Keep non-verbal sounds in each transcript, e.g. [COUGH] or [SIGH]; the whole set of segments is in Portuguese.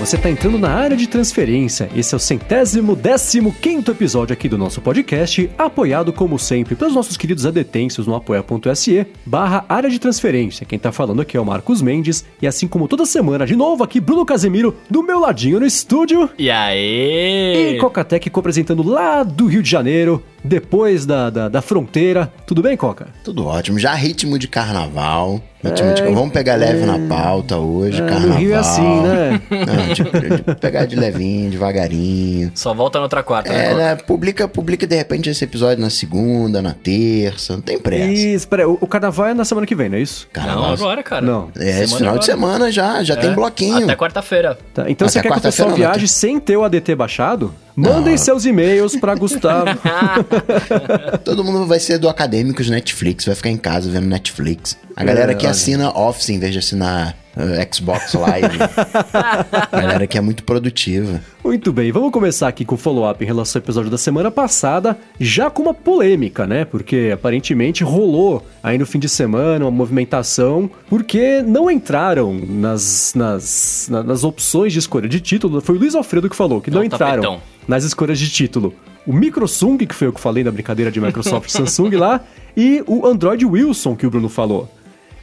você está entrando na área de transferência. Esse é o centésimo décimo quinto episódio aqui do nosso podcast, apoiado como sempre pelos nossos queridos adetêncios no apoia.se barra área de transferência. Quem está falando aqui é o Marcos Mendes e assim como toda semana, de novo aqui Bruno Casemiro do meu ladinho no estúdio. E aí? E Cocatec apresentando lá do Rio de Janeiro, depois da, da, da, fronteira. Tudo bem, Coca? Tudo ótimo. Já ritmo de carnaval. Ritmo é, de... Vamos pegar leve é, na pauta hoje, é, carnaval. No Rio é assim, né? Não, de, de pegar de levinho, devagarinho. Só volta na outra quarta, né, é, né? Publica, publica de repente esse episódio na segunda, na terça. Não tem pressa. Isso, peraí. O, o carnaval é na semana que vem, não é isso? Carnaval. Não, agora, cara. Não. É, semana esse final agora. de semana já, já tem é. bloquinho. Até quarta-feira. Tá, então Até você quer que o pessoal viaje sem ter o ADT baixado? Mandem seus e-mails para Gustavo. [LAUGHS] Todo mundo vai ser do Acadêmicos Netflix, vai ficar em casa vendo Netflix. A galera é, que assina Office em vez de assinar Xbox Live. a [LAUGHS] galera que é muito produtiva. Muito bem, vamos começar aqui com o follow-up em relação ao episódio da semana passada, já com uma polêmica, né? Porque aparentemente rolou aí no fim de semana uma movimentação, porque não entraram nas, nas, nas opções de escolha de título. Foi o Luiz Alfredo que falou que não, não entraram. Tapetão nas escolhas de título. O Microsung, que foi o que falei na brincadeira de Microsoft [LAUGHS] Samsung lá, e o Android Wilson, que o Bruno falou.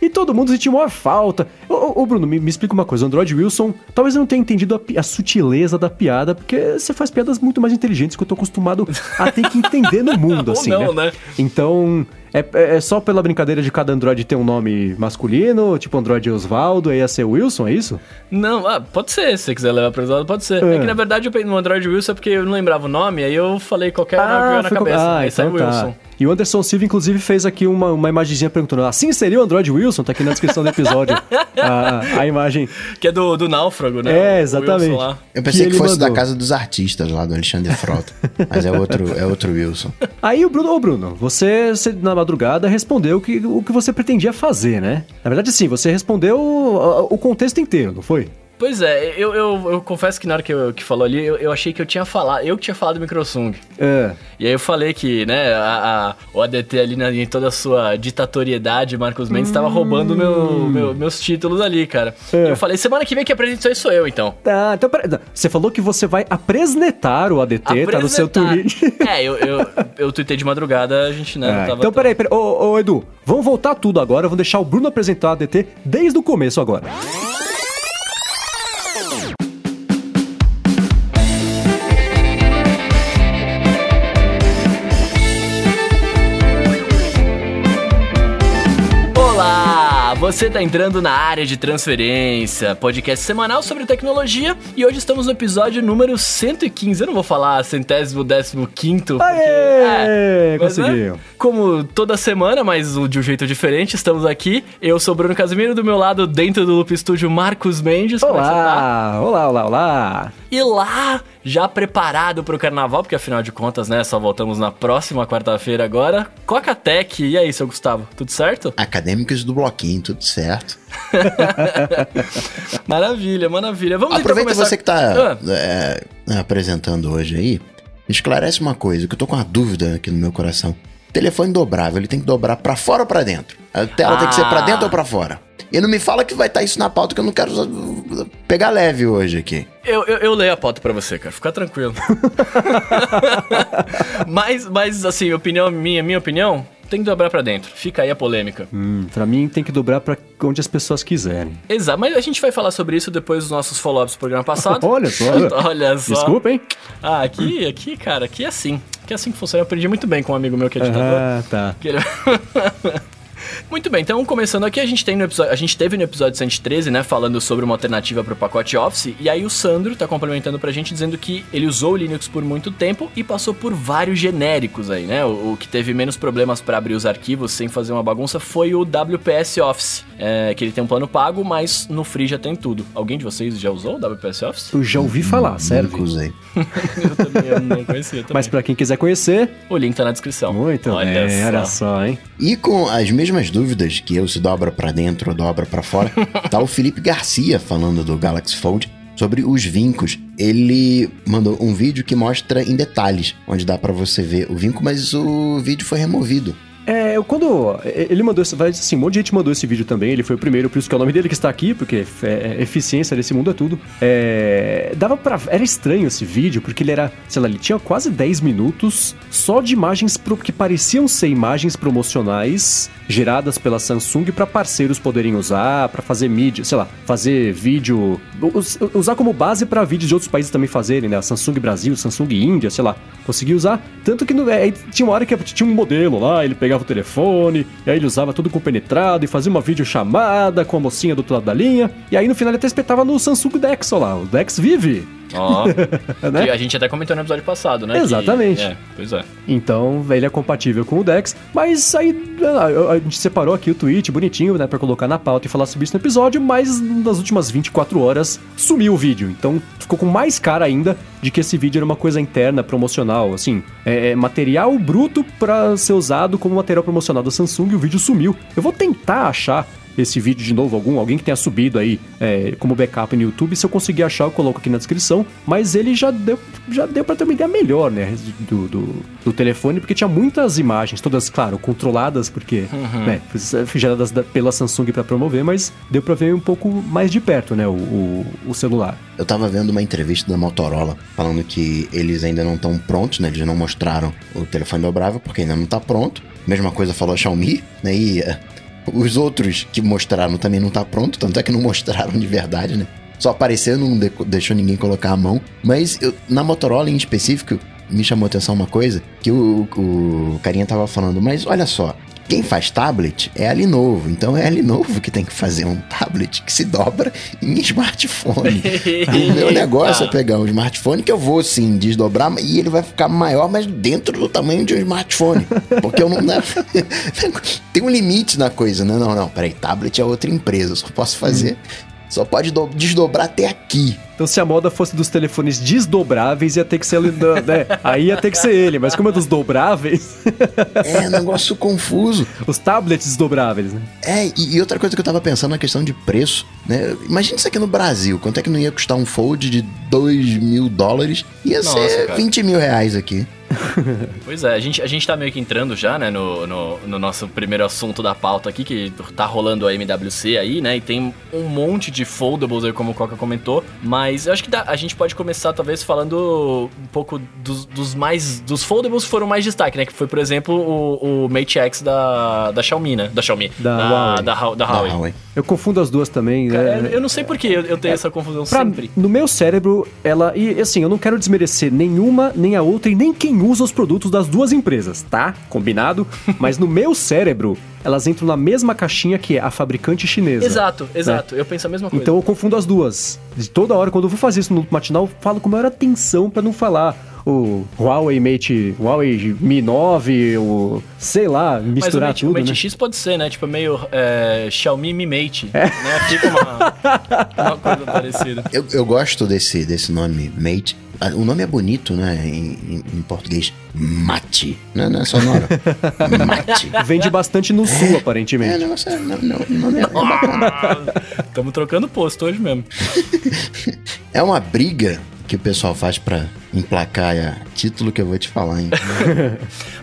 E todo mundo sentiu maior falta. Ô, ô Bruno, me, me, explica uma coisa. O Android Wilson, talvez eu não tenha entendido a, a, sutileza da piada, porque você faz piadas muito mais inteligentes que eu tô acostumado a ter que entender no mundo, [LAUGHS] assim, não, né? né? Então, é, é, é, só pela brincadeira de cada Android ter um nome masculino, tipo Android Osvaldo, aí ia ser Wilson, é isso? Não, ah, pode ser, se você quiser levar pra esse lado, pode ser. É. é. que na verdade eu no Android Wilson é porque eu não lembrava o nome, aí eu falei qualquer ah, nome na cabeça. Ah, aí então tá. Wilson. E o Anderson Silva, inclusive, fez aqui uma, uma imagenzinha perguntando: assim seria o Android Wilson? Tá aqui na descrição do episódio. [LAUGHS] a, a imagem. Que é do, do náufrago, né? É, exatamente. Eu pensei que, que fosse mandou. da casa dos artistas lá do Alexandre Frota. mas é outro, é outro Wilson. Aí o Bruno, ô Bruno, você, você na madrugada respondeu que, o que você pretendia fazer, né? Na verdade, sim, você respondeu o, o contexto inteiro, não foi? Pois é, eu, eu, eu, confesso que na hora que, eu, que falou ali, eu, eu, achei que eu tinha falado, eu que tinha falado do Microsung. É. E aí eu falei que, né, a, a o ADT ali na, em toda a sua ditatoriedade, Marcos Mendes, estava hum. roubando meu, meu, meus títulos ali, cara. É. E eu falei, semana que vem que apresenta isso sou eu, então. Tá, então peraí. Você falou que você vai apresentar o ADT, apresentar. tá no seu tweet. [LAUGHS] É, eu, eu, eu tuitei de madrugada, a gente, né, é. não tava... Então peraí, peraí. Ô, ô, Edu, vamos voltar tudo agora, vamos deixar o Bruno apresentar o ADT desde o começo agora. Você está entrando na área de transferência, podcast semanal sobre tecnologia e hoje estamos no episódio número 115. Eu não vou falar centésimo, décimo quinto. Aê! É, mas, conseguiu. Né, como toda semana, mas de um jeito diferente, estamos aqui. Eu sou Bruno Casimiro, do meu lado, dentro do Loop Studio, Marcos Mendes. Olá, tá? olá, olá, olá. E lá, já preparado para o carnaval, porque afinal de contas, né, só voltamos na próxima quarta-feira agora. Coca-Tech, e aí, seu Gustavo, tudo certo? Acadêmicos do Bloquinho, tudo certo. [LAUGHS] maravilha, maravilha. Vamos então Aproveita então começar... você que está ah. é, apresentando hoje aí, esclarece uma coisa, que eu tô com uma dúvida aqui no meu coração. Telefone dobrável, ele tem que dobrar para fora ou para dentro? A tela ah. tem que ser para dentro ou para fora? E não me fala que vai estar tá isso na pauta que eu não quero pegar leve hoje aqui. Eu, eu, eu leio a pauta para você, cara. Fica tranquilo. [LAUGHS] mas, mas, assim, opinião minha, minha opinião, tem que dobrar para dentro. Fica aí a polêmica. Hum, pra mim tem que dobrar para onde as pessoas quiserem. Exato, mas a gente vai falar sobre isso depois dos nossos follow-ups do programa passado. [LAUGHS] Olha só. [LAUGHS] Olha só. Desculpa, hein? Ah, aqui, aqui, cara, aqui é assim. Aqui é assim que funciona. Eu aprendi muito bem com um amigo meu que é ditador. Ah, tá. Que ele... Muito bem, então começando aqui, a gente tem no episódio, a gente teve no episódio 113, né, falando sobre uma alternativa para o pacote Office, e aí o Sandro tá complementando pra gente dizendo que ele usou o Linux por muito tempo e passou por vários genéricos aí, né? O, o que teve menos problemas para abrir os arquivos sem fazer uma bagunça foi o WPS Office, é, que ele tem um plano pago, mas no Free já tem tudo. Alguém de vocês já usou o WPS Office? Eu já ouvi falar, sério? Nunca usei. [LAUGHS] eu também eu não conhecia também. Mas para quem quiser conhecer, o link tá na descrição. Muito olha bem, só. olha só, hein? E com as mesmas dúvidas que eu se dobra para dentro ou dobra para fora, [LAUGHS] tá o Felipe Garcia falando do Galaxy Fold sobre os vincos. Ele mandou um vídeo que mostra em detalhes onde dá para você ver o vinco, mas o vídeo foi removido. É, eu, quando ele mandou, vai assim, um monte de gente mandou esse vídeo também, ele foi o primeiro, por isso que é o nome dele que está aqui, porque é, é, eficiência desse mundo é tudo. É, dava para era estranho esse vídeo, porque ele era, sei lá, ele tinha quase 10 minutos só de imagens pro, que pareciam ser imagens promocionais geradas pela Samsung para parceiros poderem usar, para fazer mídia, sei lá, fazer vídeo, usar como base para vídeos de outros países também fazerem, né? Samsung Brasil, Samsung Índia, sei lá, conseguir usar. Tanto que no, é, tinha uma hora que tinha um modelo lá, ele pegava o telefone, e aí ele usava tudo com penetrado e fazia uma videochamada com a mocinha do outro lado da linha, e aí no final ele até espetava no Samsung Dex, lá, o Dex vive. Ó, [LAUGHS] né? que a gente até comentou no episódio passado, né? Exatamente. Que, é, pois é. Então, ele é compatível com o Dex, mas aí a gente separou aqui o tweet bonitinho, né, pra colocar na pauta e falar sobre isso no episódio, mas nas últimas 24 horas sumiu o vídeo. Então, ficou com mais cara ainda de que esse vídeo era uma coisa interna, promocional, assim, é, é material bruto para ser usado como material promocional da Samsung e o vídeo sumiu. Eu vou tentar achar esse vídeo de novo, algum, alguém que tenha subido aí é, como backup no YouTube, se eu conseguir achar, eu coloco aqui na descrição. Mas ele já deu, já deu pra ter uma ideia melhor, né? Do, do, do telefone, porque tinha muitas imagens, todas, claro, controladas, porque, uhum. né, geradas pela Samsung para promover, mas deu pra ver um pouco mais de perto, né, o, o, o celular. Eu tava vendo uma entrevista da Motorola falando que eles ainda não estão prontos, né? Eles não mostraram o telefone dobrável porque ainda não tá pronto. Mesma coisa falou a Xiaomi, né? E os outros que mostraram também não tá pronto, tanto é que não [LAUGHS] mostraram de verdade, né? Só apareceu, não deixou ninguém colocar a mão. Mas eu, na Motorola em específico, me chamou a atenção uma coisa que o, o carinha tava falando, mas olha só, quem faz tablet é a Lenovo, então é a Lenovo que tem que fazer um tablet que se dobra em smartphone. [LAUGHS] o meu negócio é pegar um smartphone que eu vou sim desdobrar e ele vai ficar maior, mas dentro do tamanho de um smartphone. Porque eu não. Né? [LAUGHS] tem um limite na coisa, né? Não, não, peraí, tablet é outra empresa, eu só posso fazer. Hum. Só pode desdobrar até aqui. Então, se a moda fosse dos telefones desdobráveis, ia ter que ser. Né? Aí ia ter que ser ele, mas como é dos dobráveis. é, negócio confuso. Os tablets desdobráveis, né? É, e, e, outra coisa que eu tava pensando na questão de preço, né? Imagina isso aqui no Brasil. Quanto é que não ia custar um fold de 2 mil dólares? Ia Nossa, ser cara. 20 mil reais aqui. [LAUGHS] pois é, a gente, a gente tá meio que entrando já, né, no, no, no, nosso primeiro assunto da pauta aqui, que tá rolando a MWC aí, né, e tem um monte de foldables aí, como o Coca comentou, mas eu acho que dá, a gente pode começar, talvez, falando um pouco dos, dos mais... dos foldables que foram mais destaque, né, que foi, por exemplo, o, o Mate X da, da Xiaomi, né, da Xiaomi, da, da, Huawei. Da, da, da Huawei. Huawei. Eu confundo as duas também, Cara, né? Eu não sei por que eu, eu tenho é, essa confusão pra, sempre. No meu cérebro, ela... E, assim, eu não quero desmerecer nenhuma, nem a outra, e nem quem usa os produtos das duas empresas, tá? Combinado? [LAUGHS] Mas no meu cérebro, elas entram na mesma caixinha que é a fabricante chinesa. Exato, né? exato. Né? Eu penso a mesma coisa. Então eu confundo as duas. De toda hora, quando eu vou fazer isso no matinal, eu falo com maior atenção para não falar o Huawei Mate, Huawei Mi 9, o sei lá, misturar Mas o Mate, tudo. O Mate né? X pode ser, né? Tipo meio é, Xiaomi Mi Mate, é. né? Fica uma, uma coisa parecida. Eu, eu gosto desse, desse nome Mate o nome é bonito, né? Em, em, em português. Mate. Não, é, não é sonoro. [LAUGHS] Mate. Vende bastante no sul, é, aparentemente. É, negócio é, não, não, nome é, é Estamos [LAUGHS] trocando posto hoje mesmo. [LAUGHS] é uma briga que o pessoal faz para emplacar é título que eu vou te falar, hein?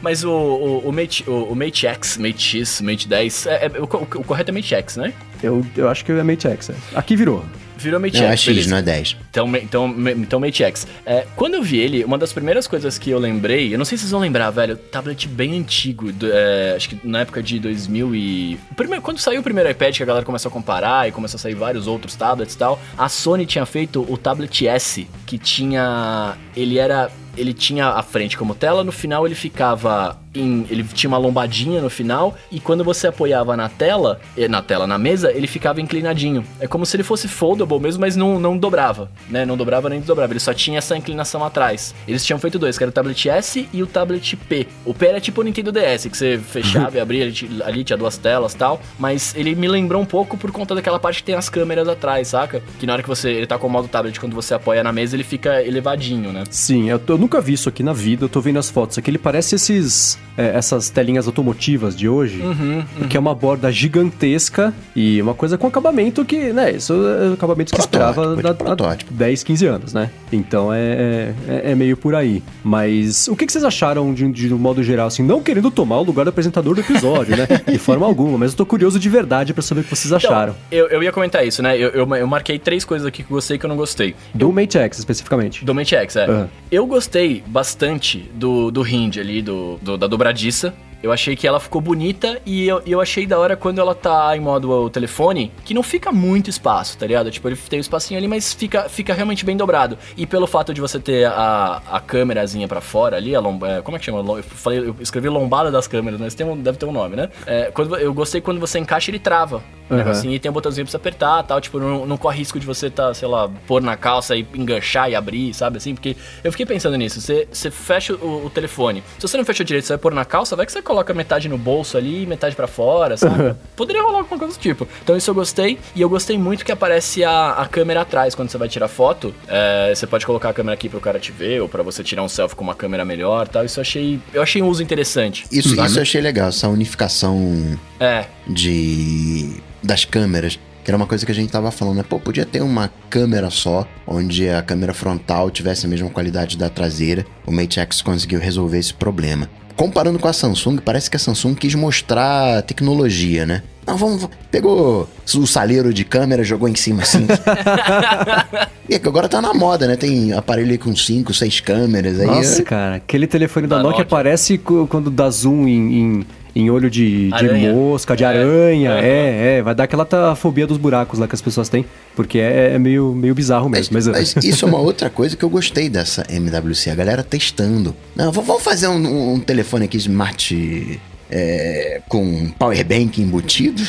Mas o, o, o, Mate, o, o Mate X, Mate X, Mate 10, é, é o, o, o, correto é Mate X, né? Eu, eu acho que é Mate X. É. Aqui virou virou Mate não, X. é X, não é 10. Então, então, então Mate X. É, quando eu vi ele, uma das primeiras coisas que eu lembrei, eu não sei se vocês vão lembrar, velho, tablet bem antigo, do, é, acho que na época de 2000 e... Primeiro, quando saiu o primeiro iPad, que a galera começou a comparar e começou a sair vários outros tablets e tal, a Sony tinha feito o Tablet S, que tinha... Ele era ele tinha a frente como tela, no final ele ficava em, ele tinha uma lombadinha no final e quando você apoiava na tela, eh, na tela, na mesa, ele ficava inclinadinho. É como se ele fosse foldable mesmo, mas não, não dobrava, né? Não dobrava nem desdobrava, ele só tinha essa inclinação atrás. Eles tinham feito dois, que era o tablet S e o tablet P. O P era tipo o Nintendo DS, que você fechava e abria, ali tinha duas telas tal, mas ele me lembrou um pouco por conta daquela parte que tem as câmeras atrás, saca? Que na hora que você, ele tá com o modo tablet, quando você apoia na mesa, ele fica elevadinho, né? Sim, eu, eu nunca vi isso aqui na vida, eu tô vendo as fotos aqui, ele parece esses é, essas telinhas automotivas de hoje, uhum, uhum. que é uma borda gigantesca e uma coisa com acabamento que, né, isso é acabamento que esperava da, protótipo. 10, 15 anos, né? Então é, é, é meio por aí. Mas o que, que vocês acharam de, de, um modo geral, assim, não querendo tomar o lugar do apresentador do episódio, né? De forma alguma, mas eu tô curioso de verdade para saber o que vocês então, acharam. Então, eu, eu ia comentar isso, né? Eu, eu, eu, marquei três coisas aqui que eu gostei e que eu não gostei. Do Mate X, especificamente. Do Mate X, é. Uhum. Eu gostei bastante do, do hinge ali, do, do da dobradiça. Eu achei que ela ficou bonita e eu, eu achei da hora quando ela tá em modo o telefone, que não fica muito espaço, tá ligado? Tipo, ele tem um espacinho ali, mas fica, fica realmente bem dobrado. E pelo fato de você ter a, a câmerazinha para fora ali, a lomba, é, como é que chama? Eu, falei, eu escrevi lombada das câmeras, mas tem um, deve ter um nome, né? É, quando, eu gostei quando você encaixa, ele trava. Uhum. Negocinho, e tem um botãozinho pra você apertar tal. Tipo, não, não corre risco de você tá, sei lá, pôr na calça e enganchar e abrir, sabe assim? Porque eu fiquei pensando nisso. Você, você fecha o, o telefone. Se você não fecha direito, você vai pôr na calça, vai que você coloca metade no bolso ali e metade para fora, sabe? Poderia rolar alguma coisa do tipo. Então isso eu gostei. E eu gostei muito que aparece a, a câmera atrás quando você vai tirar foto. É, você pode colocar a câmera aqui pro cara te ver, ou para você tirar um selfie com uma câmera melhor tal. Isso eu achei. Eu achei um uso interessante. Isso, isso eu achei legal, essa unificação é. de das câmeras. Que era uma coisa que a gente tava falando, né? Pô, podia ter uma câmera só, onde a câmera frontal tivesse a mesma qualidade da traseira. O Mate X conseguiu resolver esse problema. Comparando com a Samsung, parece que a Samsung quis mostrar tecnologia, né? Não, vamos. Pegou o saleiro de câmera, jogou em cima assim. [LAUGHS] e é que agora tá na moda, né? Tem aparelho aí com 5, 6 câmeras aí. Nossa, cara, aquele telefone da, da Nokia, Nokia aparece quando dá zoom em, em em olho de, de mosca, de é. aranha. É, é, vai dar aquela fobia dos buracos lá que as pessoas têm, porque é, é meio, meio bizarro mesmo. Mas, mas... mas, isso é uma outra coisa que eu gostei dessa MWC, a galera testando. Não, vamos fazer um, um telefone aqui smart é, com powerbank embutido,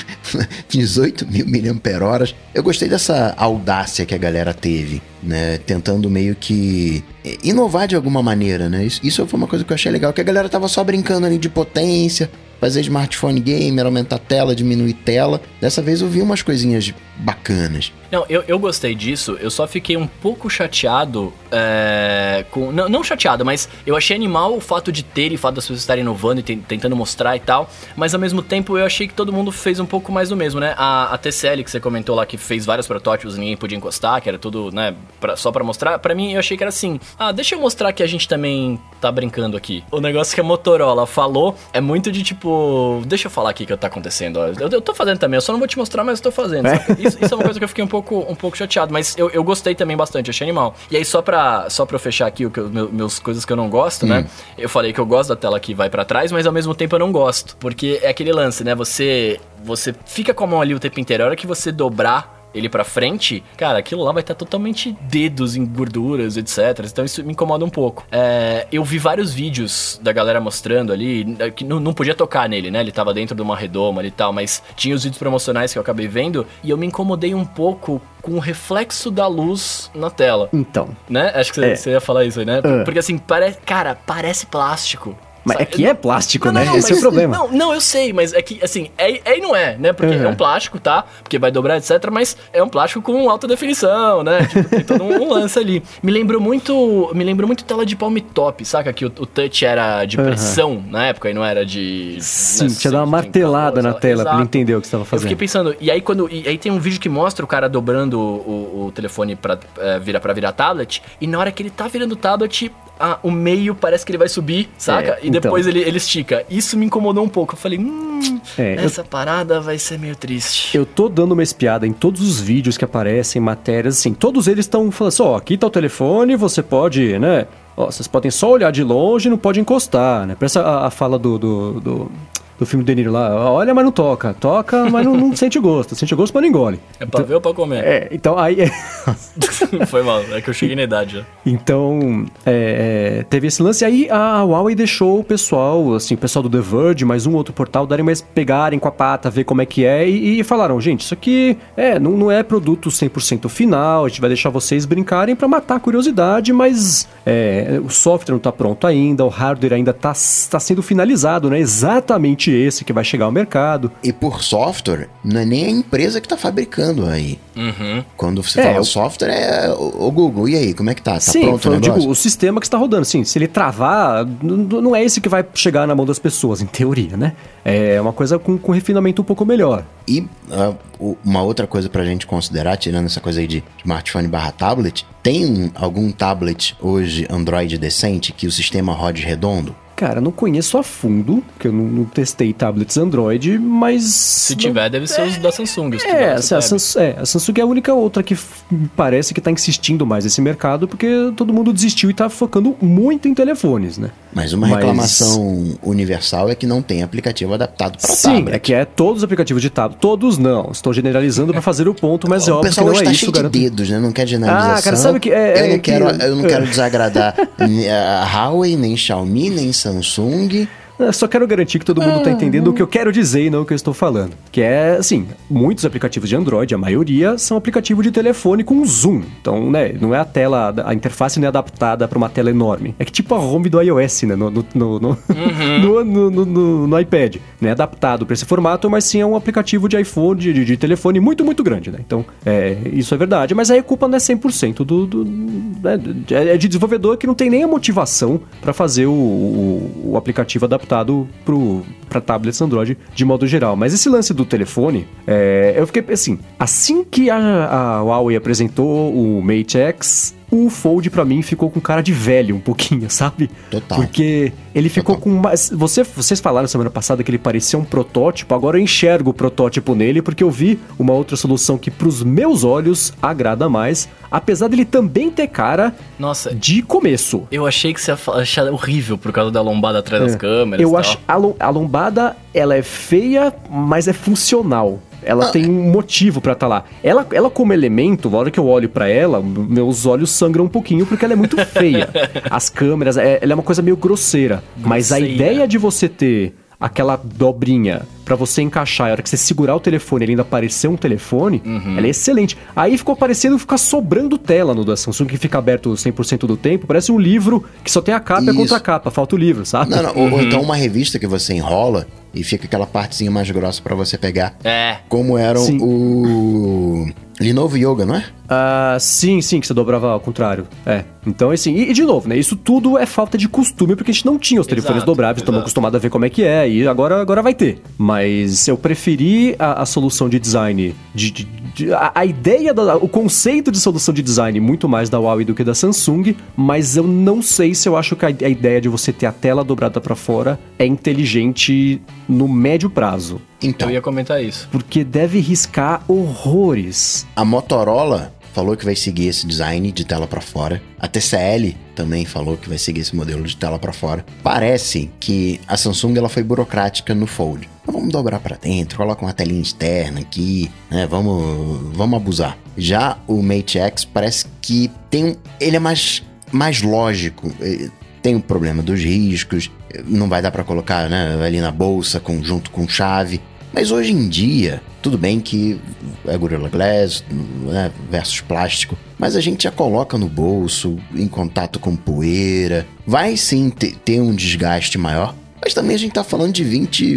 18 [LAUGHS] mil mAh. Eu gostei dessa audácia que a galera teve, né? Tentando meio que inovar de alguma maneira, né? Isso, isso foi uma coisa que eu achei legal, que a galera tava só brincando ali de potência, fazer smartphone gamer, aumentar a tela, diminuir tela. Dessa vez eu vi umas coisinhas bacanas. Não, eu, eu gostei disso, eu só fiquei um pouco chateado é, com. Não, não chateado, mas eu achei animal o fato de ter e o fato das pessoas estarem inovando e tentando mostrar e tal. Mas ao mesmo tempo eu achei que todo mundo fez um pouco mais do mesmo, né? A, a TCL que você comentou lá que fez vários protótipos e ninguém podia encostar, que era tudo, né, pra, só para mostrar. para mim eu achei que era assim: ah, deixa eu mostrar que a gente também tá brincando aqui. O negócio que a Motorola falou é muito de tipo, deixa eu falar aqui o que tá acontecendo. Eu, eu tô fazendo também, eu só não vou te mostrar, mas eu tô fazendo. É. Isso, isso, é uma coisa que eu fiquei um pouco, um pouco chateado, mas eu, eu gostei também bastante, achei animal. E aí, só pra, só pra eu fechar aqui o que, meu, meus coisas que eu não gosto, né? hum. né? Eu falei que eu gosto da tela que vai para trás, mas ao mesmo tempo eu não gosto. Porque é aquele lance, né? Você, você fica com a mão ali o tempo inteiro. A hora que você dobrar ele para frente, cara, aquilo lá vai estar totalmente dedos em gorduras, etc. Então isso me incomoda um pouco. É, eu vi vários vídeos da galera mostrando ali, é, que não, não podia tocar nele, né? Ele tava dentro de uma redoma e tal, mas tinha os vídeos promocionais que eu acabei vendo e eu me incomodei um pouco com o reflexo da luz na tela. Então. Né? Acho que você, é. ia falar isso aí, né? Uh. Porque assim, parece, cara, parece plástico. Mas é que é plástico, não, né? Não, não, Esse mas, é o problema. Não, não, eu sei, mas é que, assim, é, é e não é, né? Porque uhum. é um plástico, tá? Porque vai dobrar, etc. Mas é um plástico com alta definição, né? Tipo, tem todo um, um, lance ali. Me lembrou muito. Me lembrou muito tela de palm top, saca? Que o, o touch era de pressão uhum. na época e não era de. Sim, né, tinha dado uma martelada na tela Exato. pra ele entender o que você tava fazendo. Eu fiquei pensando, e aí quando. E aí tem um vídeo que mostra o cara dobrando o, o telefone pra, é, virar, pra virar tablet, e na hora que ele tá virando tablet, ah, o meio parece que ele vai subir, saca? É, e então. depois ele, ele estica. Isso me incomodou um pouco. Eu falei, hum, é, essa eu... parada vai ser meio triste. Eu tô dando uma espiada em todos os vídeos que aparecem, matérias, assim, todos eles estão falando assim, ó, aqui tá o telefone, você pode, né? Ó, vocês podem só olhar de longe, não pode encostar, né? Parece a, a fala do, do, do do filme do Deniro lá. Olha, mas não toca. Toca, mas não, não sente gosto. Sente gosto, mas não engole. É pra então, ver ou pra comer? É, então aí... [LAUGHS] Foi mal, é que eu cheguei na idade já. Então, é, é, teve esse lance. Aí a Huawei deixou o pessoal, assim, o pessoal do The Verge, mais um outro portal, darem mais pegarem com a pata, ver como é que é. E, e falaram, gente, isso aqui é, não, não é produto 100% final, a gente vai deixar vocês brincarem para matar a curiosidade, mas é, o software não tá pronto ainda, o hardware ainda tá, tá sendo finalizado, né? Exatamente provavelmente esse que vai chegar ao mercado. E por software, não é nem a empresa que está fabricando aí. Uhum. Quando você É, fala eu- software, é o o Google. E aí, como é que tá? Tá Sim, pronto o eu digo, o sistema que está rodando. Sim, se ele travar, não é esse que vai chegar na mão das pessoas, em teoria, né? É uma coisa com, com refinamento um pouco melhor. E o- uma outra coisa pra gente considerar, tirando essa coisa aí de smartphone barra tablet, tem um- algum tablet hoje Android decente que o sistema rode redondo? Cara, não conheço a fundo, porque eu não, não testei tablets Android, mas. Se tiver, deve ser os da Samsung. os É, a. Samsung, é, a Samsung é a única outra que parece que tá insistindo mais nesse mercado, porque todo mundo desistiu e tá focando muito em telefones, né? Mas uma Mas- reclamação universal é que não tem aplicativo adaptado para Sim, tablet. é que é todos os aplicativos de tablet. Todos não. Estou generalizando pra fazer o ponto, mas é o óbvio que não é tá isso, de dedos, né? Não quer generalização. Ah, cara, sabe o que- é- eu, é não que- quero, eu não é. quero desagradar [LAUGHS] a Huawei, nem Xiaomi, nem Samsung. Eu só quero garantir que todo mundo tá entendendo o que eu quero dizer e não o que eu estou falando. Que é, assim, muitos aplicativos de Android, a maioria, são aplicativos de telefone com zoom. Então, né, não é a tela, a interface não é adaptada para uma tela enorme. É que tipo a home do iOS, né, no, no, no, no, [LAUGHS] no, no- no- no- no iPad. Não é adaptado para esse formato, mas sim é um aplicativo de iPhone, de, de- de telefone muito, muito grande, né. Então, é, isso é verdade. Mas aí a culpa não é 100% do... do né, é é de desenvolvedor que não tem nem a motivação para fazer o, o, o aplicativo adaptado para tablets Android de modo geral. Mas esse lance do telefone, é, eu fiquei assim, assim que a, a Huawei apresentou o Mate X, o Fold pra mim ficou com cara de velho um pouquinho, [LAUGHS] sabe? Total. Porque ele ficou com mais. Você, vocês falaram semana passada que ele parecia um protótipo, agora eu enxergo o protótipo nele porque eu vi uma outra solução que pros meus olhos agrada mais, apesar dele também ter cara Nossa, de começo. eu achei que você ia achar horrível por causa da lombada atrás das câmeras. É. Eu e tal. acho a, a lombada ela é feia, mas é funcional. Ela Ah, tem um motivo pra estar lá. Ela, ela como elemento, na hora que eu olho pra ela, meus olhos sangram um pouquinho porque ela é muito feia. [LAUGHS] As câmeras, é- ela é uma coisa meio grosseira. Mas a Grosseira. ideia de você ter aquela dobrinha pra você encaixar, a hora que você segurar o telefone ele ainda aparecer um telefone, Uhum. ela é excelente. Aí ficou parecendo ficar sobrando tela no da Samsung, que fica aberto 100% do tempo. Parece um livro que só tem a capa e a Isso. contracapa, falta o livro, sabe? Não, não, ou- ou então uma revista que você enrola e fica aquela partezinha mais grossa pra você pegar. É. Como era Sim. o Lenovo Yoga, não é? Ah, sim, sim, que você dobrava ao contrário. É. Então, assim, e, e de novo, né? Isso tudo é falta de costume, porque a gente não tinha os telefones Exato, dobráveis, estamos acostumados a ver como é que é, e agora, agora vai ter. Mas eu preferi a, a solução de design, de, de- de- a, a ideia, da, o conceito de solução de design muito mais da Huawei do que da Samsung, mas eu não sei se eu acho que a, a ideia de você ter a tela dobrada pra fora é inteligente no médio prazo. Então, Eu ia comentar isso. Porque deve riscar horrores. a Motorola falou que vai seguir esse design de tela pra fora. A TCL também falou que vai seguir esse modelo de tela pra fora. Parece que a Samsung ela foi burocrática no Fold. Então vamos dobrar pra dentro, coloca uma telinha externa aqui, né? Vamos, vamos abusar. Já o Mate X parece que tem um, ele é mais mais lógico. Eh, Tem o problema dos riscos, eh, não vai dar pra colocar né, ali na bolsa com, junto com chave. Mas hoje em dia, tudo bem que é Gorilla Glass né, versus plástico, mas a gente já coloca no bolso, em contato com poeira. Vai sim ter, um desgaste maior, mas também a gente tá falando de 20,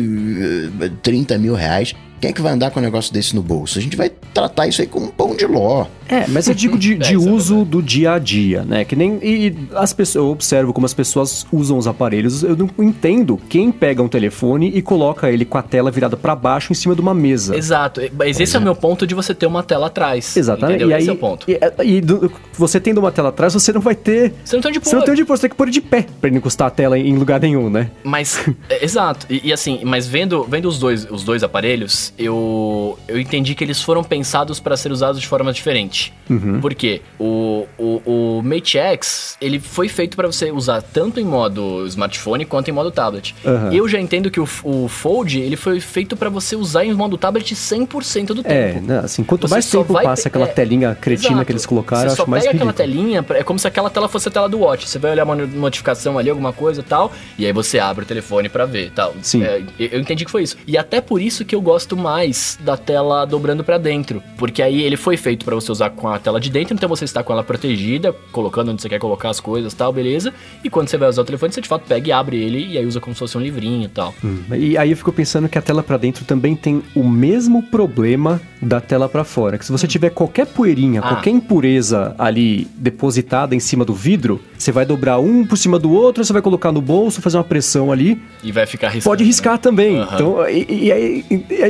eh, 30 mil reais. Quem é que vai andar com um negócio desse no bolso? A gente vai tratar isso aí como um pão de ló. É, mas eu digo de, [LAUGHS] de É, isso é uso do dia a dia, né? Que nem. E as pessoas, eu observo como as pessoas usam os aparelhos. Eu não entendo quem pega um telefone e coloca ele com a tela virada pra baixo em cima de uma mesa. Exato. Mas esse é o meu ponto de você ter uma tela atrás. Exatamente. Entendeu? E aí, esse é o ponto. E, e do- você tendo uma tela atrás, você não vai ter. Você não tem onde Você não pôr. tem onde pôr, você tem que pôr de pé pra ele não encostar a tela em lugar nenhum, né? Mas, é, exato. E, e assim, mas vendo, vendo os, dois, os dois aparelhos, eu, eu entendi que eles foram pensados para ser usados de forma diferente. Uhum. Por quê? O, o, o Mate X, ele foi feito para você usar tanto em modo smartphone quanto em modo tablet. Aham. Eu já entendo que o, o Fold, ele foi feito para você usar em modo tablet 100% do É, tempo. né? Assim, quanto Você mais só tempo vai passa aquela é, telinha cretina Exato. que eles colocaram, eu Você só acho mais pega aquela telinha, é como se aquela tela fosse a tela do Watch. Você vai olhar uma notificação ali, alguma coisa e tal, e aí você abre o telefone pra ver tal. Sim. É, eu eu entendi que foi isso. E até por isso que eu gosto mais da tela dobrando para dentro, porque aí ele foi feito para você usar com a tela de dentro, então você está com ela protegida, colocando onde você quer colocar as coisas, tal, beleza? E quando você vai usar o telefone, você de fato pega e abre ele e aí usa como se fosse um livrinho e tal. Hum, e aí eu fico pensando que a tela para dentro também tem o mesmo problema da tela para fora, que se você hum. tiver qualquer poeirinha, ah. qualquer impureza ali depositada em cima do vidro, você vai dobrar um por cima do outro, você vai colocar no bolso, fazer uma pressão ali. E vai ficar riscando. Pode riscar né? também. Uhum. Então, e, e, e, e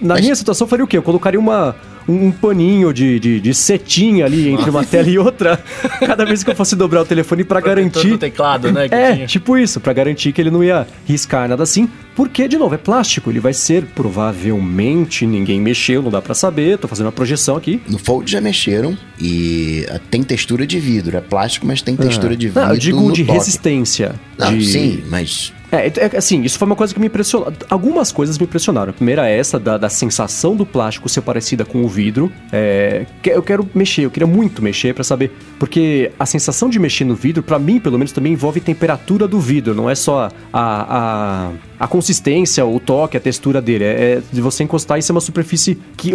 na Mas... minha situação, faria o quê? Eu colocaria uma um paninho de, de, de cetim ali entre uma tela e outra, [LAUGHS] cada vez que eu fosse dobrar o telefone para garantir. o teclado, né? é, tinha. tipo isso, para garantir que ele não ia riscar nada assim. Porque, de novo, é plástico, ele vai ser provavelmente, ninguém mexeu, não dá para saber, tô fazendo uma projeção aqui. No Fold já mexeram e ah, tem textura de vidro, é plástico, mas tem textura ah. de vidro. Não, eu digo de toque. resistência. Não, de... sim, mas é, é, assim, isso foi uma coisa que me impressionou. Algumas coisas me impressionaram. A primeira é essa, da, da sensação do plástico ser parecida com o vidro. É, eu quero mexer, eu queria muito mexer para saber. Porque a sensação de mexer no vidro, para mim, pelo menos, também envolve temperatura do vidro. Não é só a, a a consistência, o toque, a textura dele. É, é de você encostar e ser uma superfície que,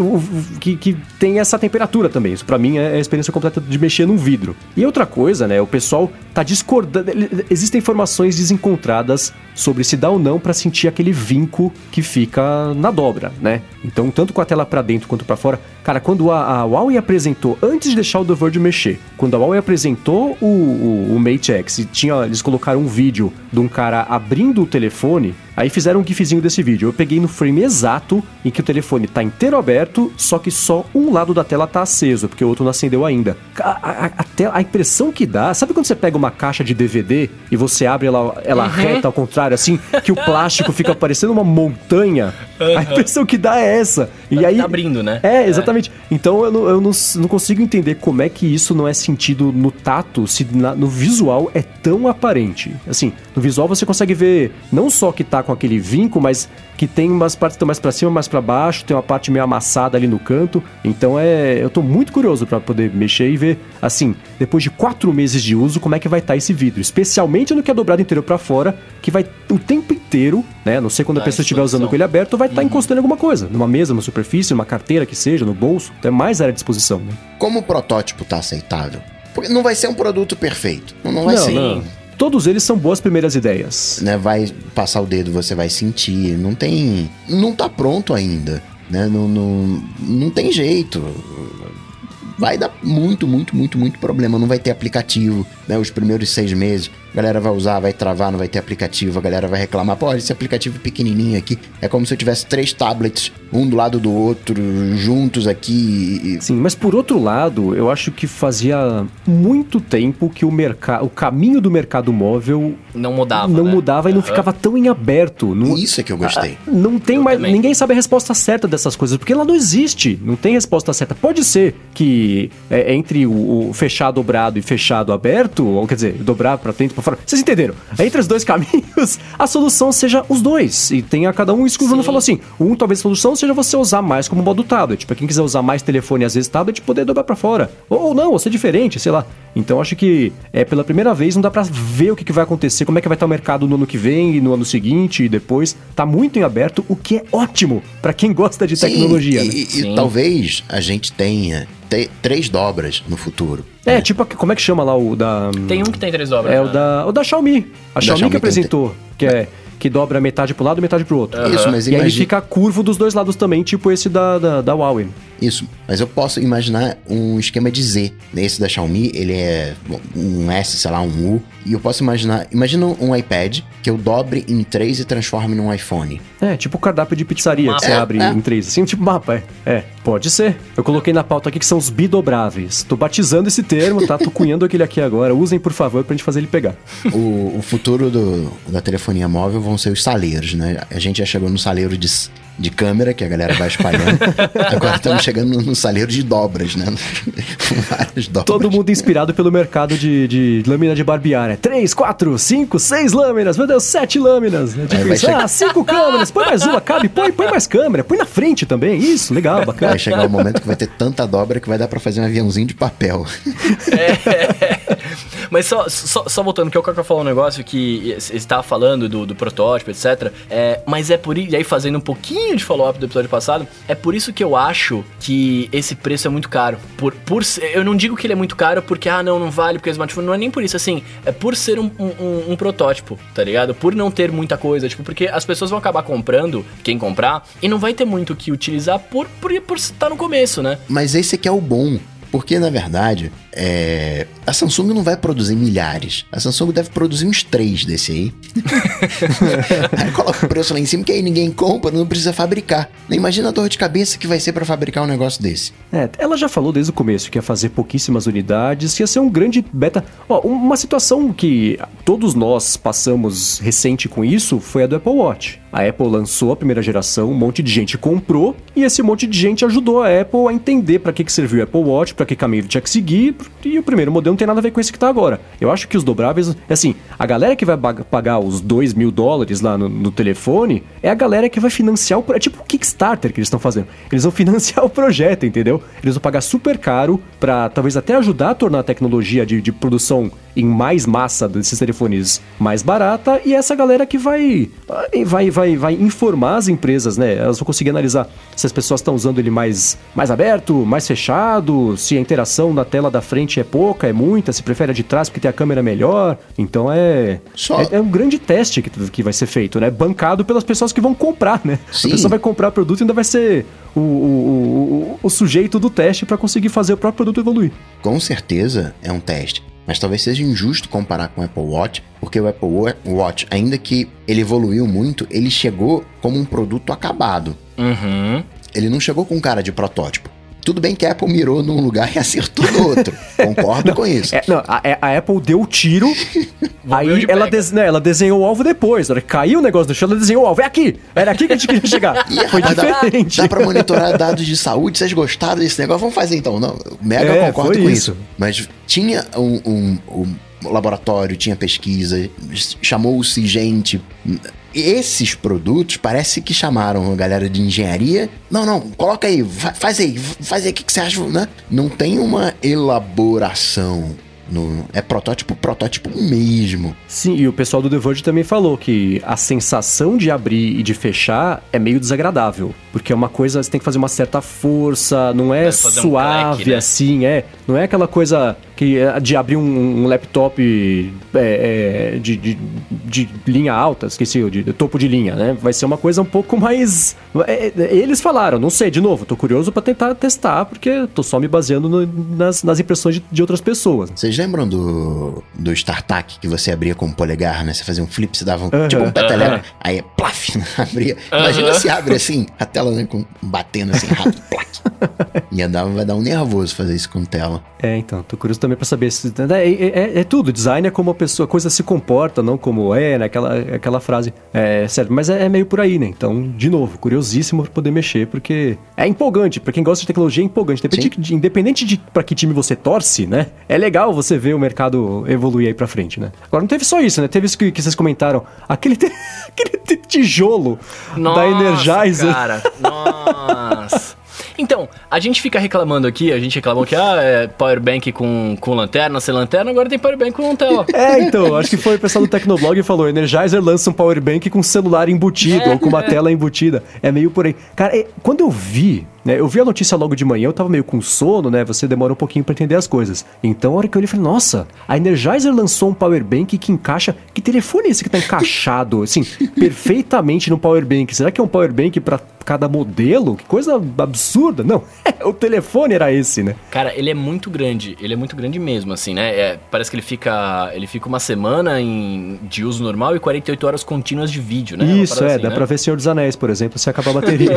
que, que tem essa temperatura também. Isso para mim é a experiência completa de mexer num vidro. E outra coisa, né? O pessoal tá discordando. Existem informações desencontradas sobre se dá ou não para sentir aquele vinco que fica na dobra, né? Então, tanto com a tela para dentro quanto para fora. Cara, quando a, a, Huawei apresentou, antes de deixar o The Verge mexer, quando a Huawei apresentou o, o, o Mate X e tinha, eles colocaram um vídeo de um cara abrindo o telefone, Aí fizeram um gifzinho desse vídeo. Eu peguei no frame exato em que o telefone tá inteiro aberto, só que só um lado da tela tá aceso, porque o outro não acendeu ainda. A, a, a, tela, a impressão que dá, sabe quando você pega uma caixa de DVD e você abre ela, ela uhum. reta ao contrário, assim, que o plástico fica [LAUGHS] parecendo uma montanha? Uhum. A impressão que dá é essa. E tá aí, tá abrindo, né? É, exatamente. É. Então eu, não, eu não, não, consigo entender como é que isso não é sentido no tato, se na, no visual é tão aparente. Assim, no visual você consegue ver não só que tá com aquele vinco, mas que tem umas partes que estão mais para cima, mais para baixo, tem uma parte meio amassada ali no canto. Então é, eu tô muito curioso para poder mexer e ver, assim, depois de quatro meses de uso, como é que vai estar tá esse vidro, especialmente no que é dobrado inteiro para fora, que vai o tempo inteiro, né? Não sei quando a pessoa estiver usando com ele aberto, vai estar tá uhum. encostando em alguma coisa, numa mesa, numa superfície, numa carteira que seja, no bolso. Então é mais área de disposição. Né? Como o protótipo tá aceitável? Porque não vai ser um produto perfeito. Não, não vai não, ser. Não. Todos eles são boas primeiras ideias. Né, vai passar o dedo, você vai sentir. Não tem. Não tá pronto ainda. Né? Não, não, não tem jeito vai dar muito, muito, muito, muito problema. Não vai ter aplicativo, né? Os primeiros seis meses. A galera vai usar, vai travar, não vai ter aplicativo. A galera vai reclamar. Pô, esse aplicativo pequenininho aqui é como se eu tivesse três tablets, um do lado do outro, juntos aqui. Sim, mas por outro lado, eu acho que fazia muito tempo que o mercado, o caminho do mercado móvel não mudava, não né? mudava e não ficava tão em aberto. Não, Isso é que eu gostei. Ah, não tem eu mais, também. ninguém sabe a resposta certa dessas coisas porque ela não existe. Não tem resposta certa. Pode ser que é, entre o, o, fechado dobrado e fechado aberto, ou quer dizer, dobrar para dentro e para fora. Vocês entenderam? Entre os dois caminhos, [LAUGHS] a solução seja os dois. E tem a cada um isso que o Bruno falou assim. Um, talvez a solução seja você usar mais como modo tablet. Para quem quiser usar mais telefone e às vezes tablet, poder dobrar para fora. Ou, ou, não, ou ser diferente, sei lá. Então acho que é pela primeira vez não dá para ver o que, que vai acontecer, como é que vai estar o mercado no ano que vem e no ano seguinte e depois. Tá muito em aberto, o que é ótimo para quem gosta de Sim, tecnologia. E, né? e, e talvez a gente tenha três dobras no futuro. É, né? tipo, como é que chama lá o da. Tem um que tem três dobras. É né? o, da, o da Xiaomi. A Xiaomi, Xiaomi, que apresentou, que é que dobra metade pro lado e metade pro outro. Uhum. Isso, mas E imagine... aí ele fica curvo dos dois lados também, tipo esse da, da, da Huawei. Isso, mas eu posso imaginar um esquema de Z. Esse da Xiaomi, ele é um S, sei lá, um U. E eu posso imaginar, imagina um iPad que eu dobre em três e transforme num iPhone. É, tipo o cardápio de pizzaria que você é, abre é. em três. Assim, tipo mapa, é. É, pode ser. Eu coloquei na pauta aqui que são os bidobráveis. Tô batizando esse termo, tá? Tô cunhando aquele aqui agora. Usem, por favor, pra gente fazer ele pegar. O, o futuro do, da telefonia móvel vão ser os saleiros, né? A gente já chegou no saleiro de de câmera, que a galera vai espalhando. [LAUGHS] Agora estamos chegando no saleiro de dobras, né? [LAUGHS] Várias dobras. Todo mundo inspirado pelo mercado de, de lâmina de barbear, né? Três, quatro, cinco, seis lâminas. Meu Deus, sete lâminas. É tipo isso. Chegar... Ah, cinco câmeras. Põe mais uma, cabe. Põe, põe mais câmera. Põe na frente também. Isso, legal, bacana. Vai chegar o um momento que vai ter tanta dobra que vai dar para fazer um aviãozinho de papel. [LAUGHS] É. Mas só, só, só, voltando, que o Coca falou um negócio que você estava falando do, do protótipo, etc. É, mas é por isso, e aí fazendo um pouquinho de follow-up do episódio passado, é por isso que eu acho que esse preço é muito caro. Por, por, eu não digo que ele é muito caro porque, ah, não, não vale, porque o smartphone não é nem por isso, assim, é por ser um, um, um protótipo, tá ligado? Por não ter muita coisa, tipo, porque as pessoas vão acabar comprando, quem comprar, e não vai ter muito o que utilizar por, por, por estar no começo, né? Mas esse aqui é o bom. Porque, na verdade, é... a Samsung não vai produzir milhares. A Samsung deve produzir uns três desse aí. [LAUGHS] aí coloca o preço lá em cima, que aí ninguém compra, não precisa fabricar. Imagina a dor de cabeça que vai ser para fabricar um negócio desse. É, ela já falou desde o começo que ia fazer pouquíssimas unidades, ia ser um grande beta. Ó, uma situação que todos nós passamos recente com isso foi a do Apple Watch. A Apple lançou a primeira geração, um monte de gente comprou e esse monte de gente ajudou a Apple a entender para que, que serviu o Apple Watch, para que caminho ele tinha que seguir. E o primeiro modelo não tem nada a ver com esse que tá agora. Eu acho que os dobráveis, assim, a galera que vai pagar os 2 mil dólares lá no, no, telefone é a galera que vai financiar o. É tipo o Kickstarter que eles estão fazendo. Eles vão [LAUGHS] financiar o projeto, entendeu? Eles vão pagar super caro para talvez até ajudar a tornar a tecnologia de, de produção em mais massa desses telefones mais barata e essa galera que vai vai vai vai informar as empresas, né? Elas vão conseguir analisar se as pessoas estão usando ele mais mais aberto, mais fechado, se a interação na tela da frente é pouca, é muita, se prefere a de trás porque tem a câmera melhor. Então é Só... é, é, um grande teste que, que vai ser feito, né? Bancado pelas pessoas que vão comprar, né? Sim. A pessoa vai comprar o produto e ainda vai ser o, o, o, o sujeito do teste para conseguir fazer o próprio produto evoluir. Com certeza é um teste. Mas talvez seja injusto comparar com o Apple Watch, porque o Apple Watch, ainda que ele evoluiu muito, ele chegou como um produto acabado. Uhum. Ele não chegou com cara de protótipo. Tudo bem que a Apple mirou num lugar [LAUGHS] e acertou no outro. Concordo não, com isso. É, não, a, é, a, Apple deu o tiro, [LAUGHS] aí ela, des, né, ela desenhou o alvo depois. Caiu o negócio do chão, ela desenhou o alvo. É aqui! Era aqui que a gente queria chegar. [LAUGHS] E, foi diferente. Dá, dá pra monitorar dados de saúde. Vocês gostaram desse negócio? Vamos fazer então. Não, mega é, concordo com isso. isso. Mas tinha um, um, um laboratório, tinha pesquisa, chamou-se gente esses produtos parece que chamaram a galera de engenharia. Não, não, coloca aí, faz aí, faz aí o que, que você acha, né? Não tem uma elaboração no, é protótipo, protótipo mesmo. Sim, e o pessoal do The Verge também falou que a sensação de abrir e de fechar é meio desagradável. Porque é uma coisa, você tem que fazer uma certa força, não é suave um crack, né? assim, é. Não é aquela coisa que é de abrir um, um laptop é, é, de, de, de, linha alta, esqueci, de, de, topo de linha, né? Vai ser uma coisa um pouco mais. É, é, eles falaram, não sei, de novo, tô curioso para tentar testar, porque tô só me baseando no, nas, nas impressões de, de, outras pessoas. Vocês lembram do, do StarTAC que você abria com o polegar, né? Você fazia um flip, você dava um, tipo um peteleco, aí plaf, [LAUGHS] abria. Imagina se abre assim, a tela né, com, batendo assim rápido, plaf. [LAUGHS] e andava, vai dar um nervoso fazer isso com tela. É, então, tô curioso também para saber se. Né, é, é, é, tudo, design é como a pessoa, a coisa se comporta, não como é, né? Aquela, aquela frase. É, certo, mas é, é, meio por aí, né? Então, de novo, curiosíssimo pra poder mexer, porque é empolgante. Pra quem gosta de tecnologia, é empolgante. Independente, de, independente de pra que time você torce, né? É legal você ver o mercado evoluir aí pra frente, né? Agora, não teve só isso, né? Teve isso que, que vocês comentaram. Aquele, [LAUGHS] aquele tijolo Nossa, da Energizer. Cara, nossa. Então, a gente fica reclamando aqui, a gente reclamou que, ah, é powerbank com, com lanterna, sem lanterna, agora tem powerbank com tela. [LAUGHS] É, então, acho que foi o pessoal do Tecnoblog que falou, Energizer lança um powerbank com celular embutido, é, ou com uma é. tela embutida. É meio por aí. Cara, quando eu vi né? Eu vi a notícia logo de manhã, eu tava meio com sono, né? Você demora um pouquinho para entender as coisas. Então, a hora que eu olhei, eu falei, nossa, a Energizer lançou um power bank que encaixa. Que telefone é esse que tá encaixado, assim, [LAUGHS] perfeitamente no power bank? Será que é um power bank para cada modelo? Que coisa absurda. Não, [LAUGHS] o telefone era esse, né? Cara, ele é muito grande. Ele é muito grande mesmo, assim, né? É, parece que ele fica, ele fica uma semana em, de uso normal e 48 horas contínuas de vídeo, né? Isso, é. Assim, dá né? pra ver Senhor dos Anéis, por exemplo, se acabar a bateria.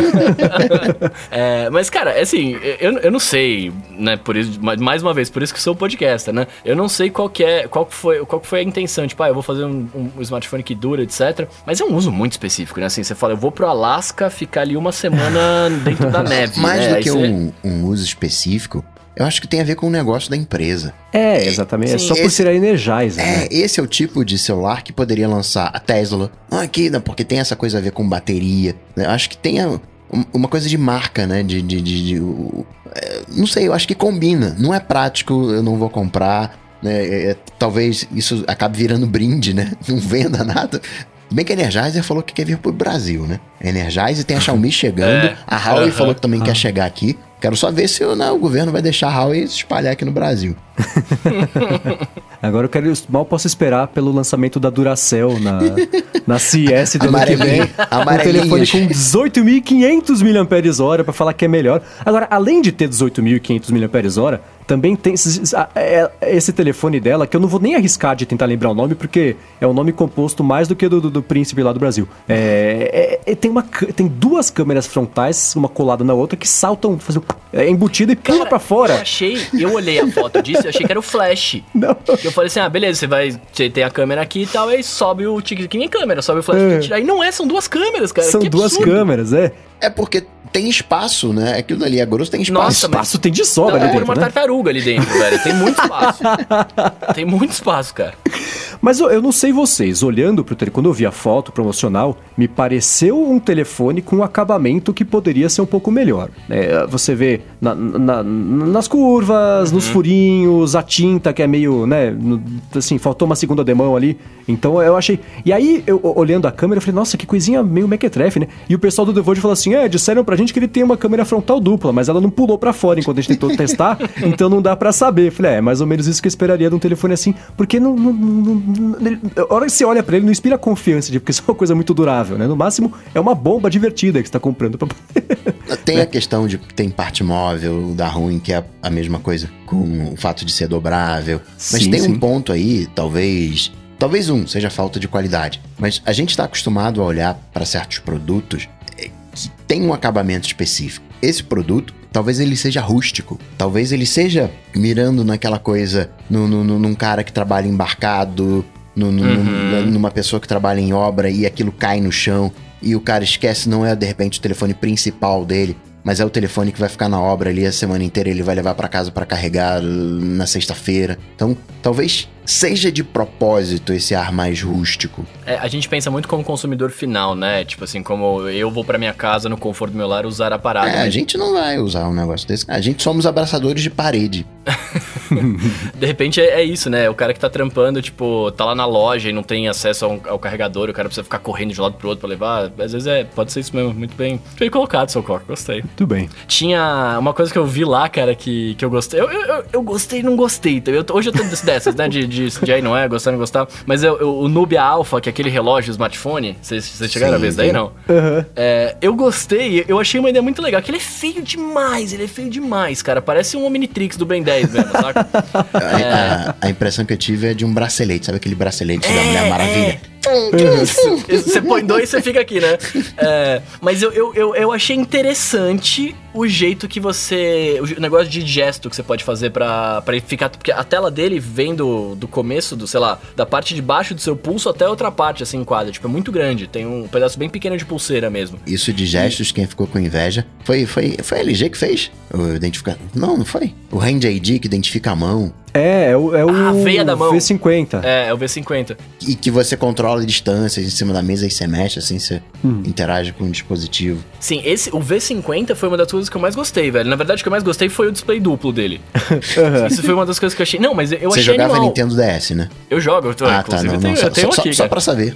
é, [LAUGHS] é, mas, cara, é assim, eu, eu não sei, né, por isso, mais uma vez, por isso que sou podcaster, né? Eu não sei qual que é, qual que foi, qual que foi a intenção, tipo, ah, eu vou fazer um, um, smartphone que dura, etc. Mas é um uso muito específico, né? Assim, você fala, eu vou pro Alasca ficar ali uma semana dentro da [LAUGHS] neve. Mais né? do que um, um uso específico, eu acho que tem a ver com o negócio da empresa. É, exatamente. É Sim, é só esse, por ser a Energizer. É, né? esse é o tipo de celular que poderia lançar a Tesla. Aqui, né, porque tem essa coisa a ver com bateria. Né? Eu acho que tem a, uma coisa de marca, né? De, de, de, de, é, não sei, eu acho que combina. Não é prático, eu não vou comprar. né? É, é, talvez isso acabe virando brinde, né? [LAUGHS] Não venda nada. Bem que a Energizer falou que quer vir pro Brasil, né? A Energizer tem a Xiaomi [LAUGHS] chegando. É, a Huawei uh -huh, falou que também uh -huh. quer chegar aqui. Quero só ver se né, o governo vai deixar a Huawei se espalhar aqui no Brasil. [LAUGHS] Agora eu quero mal posso esperar pelo lançamento da Duracell na, na CS do ano que vem. Um telefone com 18.500 mAh para falar que é melhor. Agora, além de ter 18.500 mAh, também tem é, esse telefone dela, que eu não vou nem arriscar de tentar lembrar o nome, porque é um nome composto mais do que do, do, do príncipe lá do Brasil. É, é, é tem, uma, tem duas câmeras frontais, uma colada na outra, que saltam, fazem, é embutida e pula pra fora. Eu achei, eu olhei a foto disso eu achei que era o flash. [LAUGHS] Não. Eu falei assim, ah, beleza, você vai, você tem a câmera aqui e tal, aí sobe o tique, que nem câmera, sobe o flash. É. Aí não é, são duas câmeras, cara. São duas câmeras, é. É porque tem espaço, né? Aquilo ali é grosso, tem espaço. Nossa, espaço tem de sobra não, ali dentro, uma né? tartaruga ali dentro, velho. Tem muito [LAUGHS] espaço. tem muito espaço, cara. Mas eu, eu não sei vocês, olhando pro telefone, quando eu vi a foto promocional, me pareceu um telefone com um acabamento que poderia ser um pouco melhor. É, você vê na, na, nas curvas, uhum. nos furinhos, a tinta que é meio, né, assim, faltou uma segunda demão ali. Então eu achei. E aí, eu olhando a câmera, eu falei, nossa, que coisinha meio mequetrefe, né? E o pessoal do Devold falou assim: é, disseram pra gente que ele tem uma câmera frontal dupla, mas ela não pulou para fora enquanto a gente tentou testar, [LAUGHS] então não dá para saber. Eu falei, é, é mais ou menos isso que eu esperaria de um telefone assim, porque não, não, não a hora que você olha para ele, não inspira confiança, de, porque isso é uma coisa muito durável, né? No máximo, é uma bomba divertida que você tá comprando pra... Tem a [LAUGHS] questão de que tem parte móvel da ruim, que é a mesma coisa com o fato de ser dobrável. Mas sim, tem sim. um ponto aí, talvez Talvez um seja falta de qualidade, mas a gente está acostumado a olhar para certos produtos é, que têm um acabamento específico. Esse produto, talvez ele seja rústico, talvez ele seja mirando naquela coisa, no, no, no num cara que trabalha embarcado, no, no, uhum. numa pessoa que trabalha em obra e aquilo cai no chão e o cara esquece, não é de repente o telefone principal dele, mas é o telefone que vai ficar na obra ali a semana inteira, ele vai levar para casa para carregar na sexta-feira. Então, talvez seja de propósito esse ar mais rústico. É, a gente pensa muito como consumidor final, né? Tipo assim, como eu vou para minha casa no conforto do meu lar usar a parada. É, a gente não vai usar um negócio desse. A gente somos abraçadores de parede. [LAUGHS] de repente é, é, isso, né? O cara que tá trampando, tipo, tá lá na loja e não tem acesso ao, ao carregador, o cara precisa ficar correndo de um lado pro outro pra levar. Às vezes é, pode ser isso mesmo. Muito bem, bem colocado, seu coco. Gostei. Muito bem. Tinha uma coisa que eu vi lá, cara, que, que eu gostei. Eu, eu, eu gostei e não gostei. Eu, hoje eu tô dessas, né? De, de, de aí não é, gostar não gostar. Mas eu, eu, o Nubia Alpha, que é aquele relógio smartphone, vocês chegaram Sim, a ver isso daí, não? Uhum. É, eu gostei, eu achei uma ideia muito legal, que ele é feio demais, ele é feio demais, cara. Parece um Omnitrix do Ben 10 mesmo, saca? [LAUGHS] a, é... a, a, impressão que eu tive é de um bracelete, sabe aquele bracelete é, da Mulher Maravilha? É. Você põe dois e você fica aqui, né? [LAUGHS] É, mas eu, eu, eu, eu, achei interessante o jeito que você. O negócio de gesto que você pode fazer pra, pra ficar. Porque a tela dele vem do, do começo, do, sei lá, da parte de baixo do seu pulso até outra parte, assim, quadra. Tipo, é muito grande. Tem um pedaço bem pequeno de pulseira mesmo. Isso de gestos, e... quem ficou com inveja. Foi, foi, foi a LG que fez? O identificar. Não, não foi. O Hand ID que identifica a mão. É, é o, é o a veia da mão. V50. É, é o V50. E que você controla distâncias em cima da mesa e você mexe, assim, você hum. interage com o dispositivo. Sim, esse, o V50 foi uma das coisas que eu mais gostei, velho. Na verdade, o que eu mais gostei foi o display duplo dele. [LAUGHS] uhum. Isso foi uma das coisas que eu achei. Não, mas eu você achei. Você jogava animal. Nintendo DS, né? Eu jogo, eu tô, ah, tá, não, eu tenho, não, eu tenho só, aqui, só, [LAUGHS] só pra saber.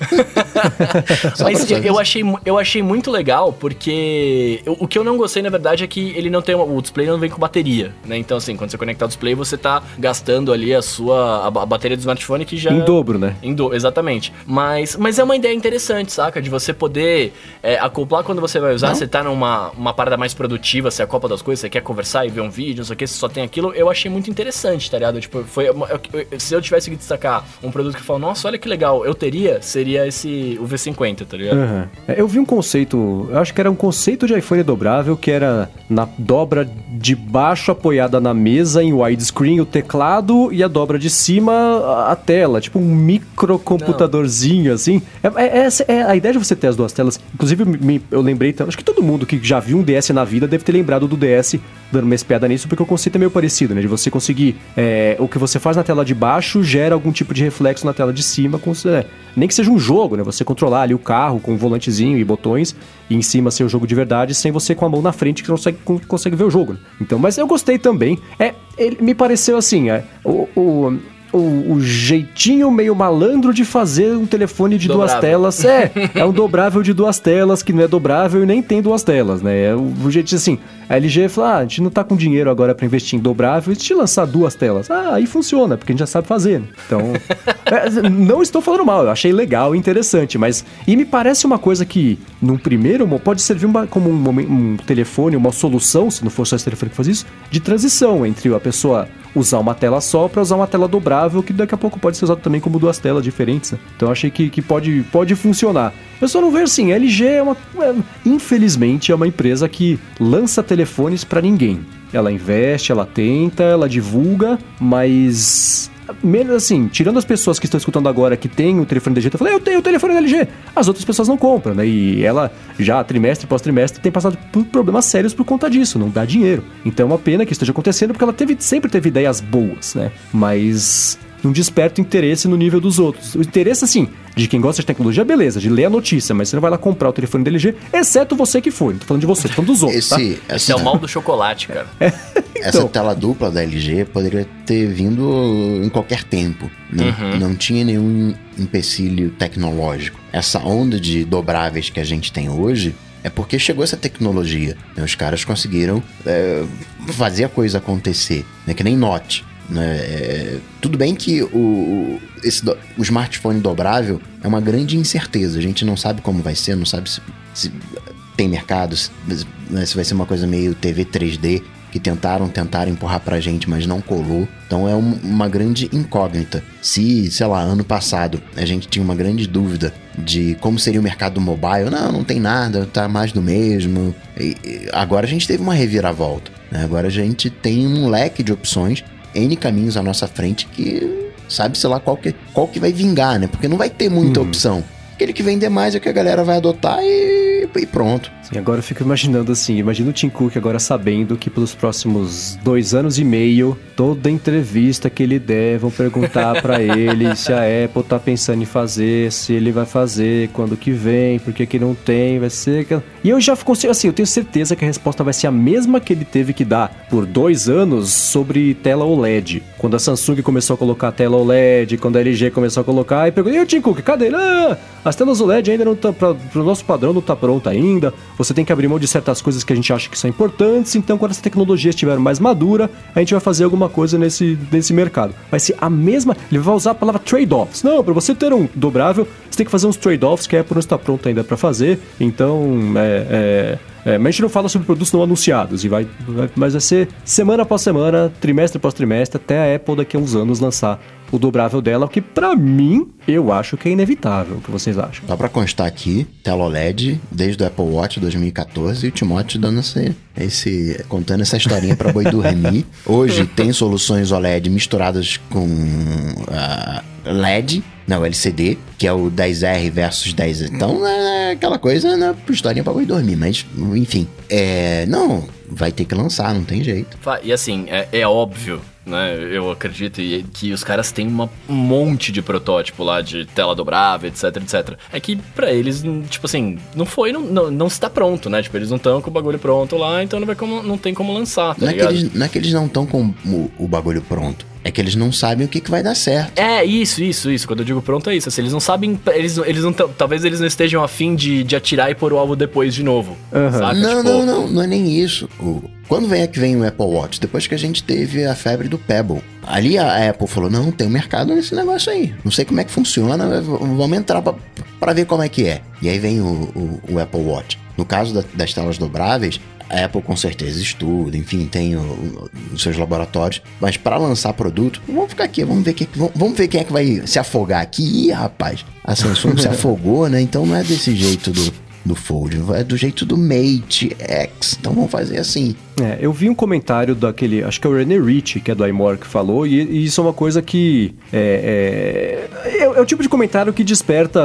só mas pra eu, achei, eu achei muito legal, porque eu, o que eu não gostei, na verdade, é que ele não tem. Uma, o display não vem com bateria, né? Então, assim, quando você conectar o display, você tá gastando ali a sua a, a, bateria do smartphone que já em dobro, né? Em do, exatamente. Mas mas é uma ideia interessante, saca? De você poder é, acoplar quando você vai usar, não? você tá numa uma parada mais produtiva, você copa das coisas, você quer conversar e ver um vídeo, não sei o que, você só tem aquilo, eu achei muito interessante, tá ligado? Tipo, foi se eu tivesse que destacar um produto que eu falo, nossa, olha que legal, eu teria, seria esse o V50, tá ligado? Uhum. Eu vi um conceito, eu acho que era um conceito de iPhone dobrável que era na dobra de baixo apoiada na mesa em widescreen o teclado e a dobra de cima a tela, tipo um microcomputadorzinho, Não. assim. É, é, é, é, a ideia de você ter as duas telas. Inclusive, me, eu lembrei, acho que todo mundo que já viu um DS na vida deve ter lembrado do DS dando uma espiada nisso, porque o conceito é meio parecido, né? De você conseguir. É, o que você faz na tela de baixo gera algum tipo de reflexo na tela de cima, com, é, nem que seja um jogo, né? Você controlar ali o carro com um volantezinho e botões, e em cima ser o jogo de verdade, sem você com a mão na frente que consegue, consegue ver o jogo. Né? Então, mas eu gostei também. É, ele me pareceu assim, é, o, o o, o, jeitinho meio malandro de fazer um telefone de dobrável. duas telas. É, [LAUGHS] é um dobrável de duas telas que não é dobrável e nem tem duas telas, né? É o, jeitinho assim. A LG falou: ah, a gente não tá com dinheiro agora para investir em dobrável e te lançar duas telas. Ah, aí funciona, porque a gente já sabe fazer. Né? Então, [LAUGHS] é, não estou falando mal, eu achei legal e interessante, mas. E me parece uma coisa que, num primeiro, pode servir uma, como um, um telefone, uma solução, se não for só esse telefone que faz isso, de transição entre a pessoa usar uma tela só para usar uma tela dobrável, que daqui a pouco pode ser usado também como duas telas diferentes. Né? Então eu achei que, que pode, pode funcionar. Eu só não vejo assim, a LG é uma. É, infelizmente é uma empresa que lança telefones para ninguém. Ela investe, ela tenta, ela divulga, mas menos assim, tirando as pessoas que estão escutando agora que tem o telefone da LG, eu eu tenho o telefone da LG. As outras pessoas não compram, né? E ela já trimestre após trimestre tem passado por problemas sérios por conta disso, não dá dinheiro. Então é uma pena que isso esteja acontecendo porque ela teve, sempre teve ideias boas, né? Mas não desperta interesse no nível dos outros. O interesse, assim, de quem gosta de tecnologia, beleza, de ler a notícia, mas você não vai lá comprar o telefone da LG, exceto você que foi. Não tô falando de você, tô falando dos outros. Esse, tá? Esse é o mal do chocolate, cara. É, então. Essa tela dupla da LG poderia ter vindo em qualquer tempo. Não, uhum. não tinha nenhum empecilho tecnológico. Essa onda de dobráveis que a gente tem hoje é porque chegou essa tecnologia. Né? Os caras conseguiram é, fazer a coisa acontecer. Né? Que nem Note. Né? É, tudo bem que o, esse, o smartphone dobrável é uma grande incerteza. A gente não sabe como vai ser, não sabe se, se tem mercado, se, né, se vai ser uma coisa meio TV 3D que tentaram tentar empurrar pra gente, mas não colou. Então é um, uma grande incógnita. Se, sei lá, ano passado a gente tinha uma grande dúvida de como seria o mercado mobile, não, não tem nada, tá mais do mesmo. E, agora a gente teve uma reviravolta. Né? Agora a gente tem um leque de opções N caminhos à nossa frente que sabe, sei lá, qual que, qual que vai vingar, né? Porque não vai ter muita hum. opção. Aquele que vender mais é que a galera vai adotar e, e pronto. Sim, agora eu fico imaginando assim, imagina o Tim Cook agora sabendo que pelos próximos dois anos e meio, toda entrevista que ele der, vão perguntar [LAUGHS] para ele se a Apple tá pensando em fazer, se ele vai fazer, quando que vem, por que que não tem, vai ser... E eu já consigo, assim, eu tenho certeza que a resposta vai ser a mesma que ele teve que dar por dois anos sobre tela OLED. Quando a Samsung começou a colocar tela OLED, quando a LG começou a colocar, e perguntou, e o Tim Cook, cadê? Ah, as telas OLED ainda não estão, tá, para o nosso padrão não tá pronta ainda, você tem que abrir mão de certas coisas que a gente acha que são importantes, então quando essa tecnologia estiver mais madura, a gente vai fazer alguma coisa nesse, nesse mercado. Vai ser a mesma, ele vai usar a palavra trade-offs. Não, para você ter um dobrável, você tem que fazer uns trade-offs que a Apple não está pronta ainda para fazer, então é, é é, mas a gente não fala sobre produtos não anunciados, e vai, vai, mas vai ser semana após semana, trimestre após trimestre, até a Apple daqui a uns anos lançar o dobrável dela, que para mim eu acho que é inevitável. O que vocês acham? Só para constar aqui, tela OLED desde o Apple Watch 2014 e o Timóteo dando esse, esse contando essa historinha para boi dormir. [LAUGHS] Hoje tem soluções OLED misturadas com uh, LED, não, LCD, que é o 10R versus 10. Então é aquela coisa, né, historinha para boi dormir, mas enfim, é, não, vai ter que lançar, não tem jeito. E assim, é, é óbvio né? Eu acredito que os caras têm uma, um monte de protótipo lá de tela dobrável, etc, etc. É que para eles, tipo assim, não foi, não, não, não está pronto, né? Tipo, eles não estão com o bagulho pronto lá, então não, vai como, não tem como lançar, tá não? É que eles, não é que eles não estão com o, o bagulho pronto. É que eles não sabem o que, que vai dar certo. É, isso, isso, isso. Quando eu digo pronto é isso. Assim, eles não sabem. Eles, eles não talvez eles não estejam afim de, de atirar e pôr o alvo depois de novo. Uhum. Saca? Não, tipo... não, não, não é nem isso. O, quando vem é que vem o Apple Watch? Depois que a gente teve a febre do Pebble. Ali a Apple falou: não, tem um mercado nesse negócio aí. Não sei como é que funciona, vamos entrar para ver como é que é. E aí vem o, o, o Apple Watch. No caso da, das telas dobráveis, a Apple com certeza estuda, enfim, tem os seus laboratórios. Mas para lançar produto, vamos ficar aqui, vamos ver, que, vamos ver quem é que vai se afogar aqui. Ih, rapaz, a Samsung se [LAUGHS] afogou, né? Então não é desse jeito do, do Fold, é do jeito do Mate X. Então vamos fazer assim. É, eu vi um comentário daquele, acho que é o René Rich, que é do iMore, que falou, e, e isso é uma coisa que é, é, é, é, o tipo de comentário que desperta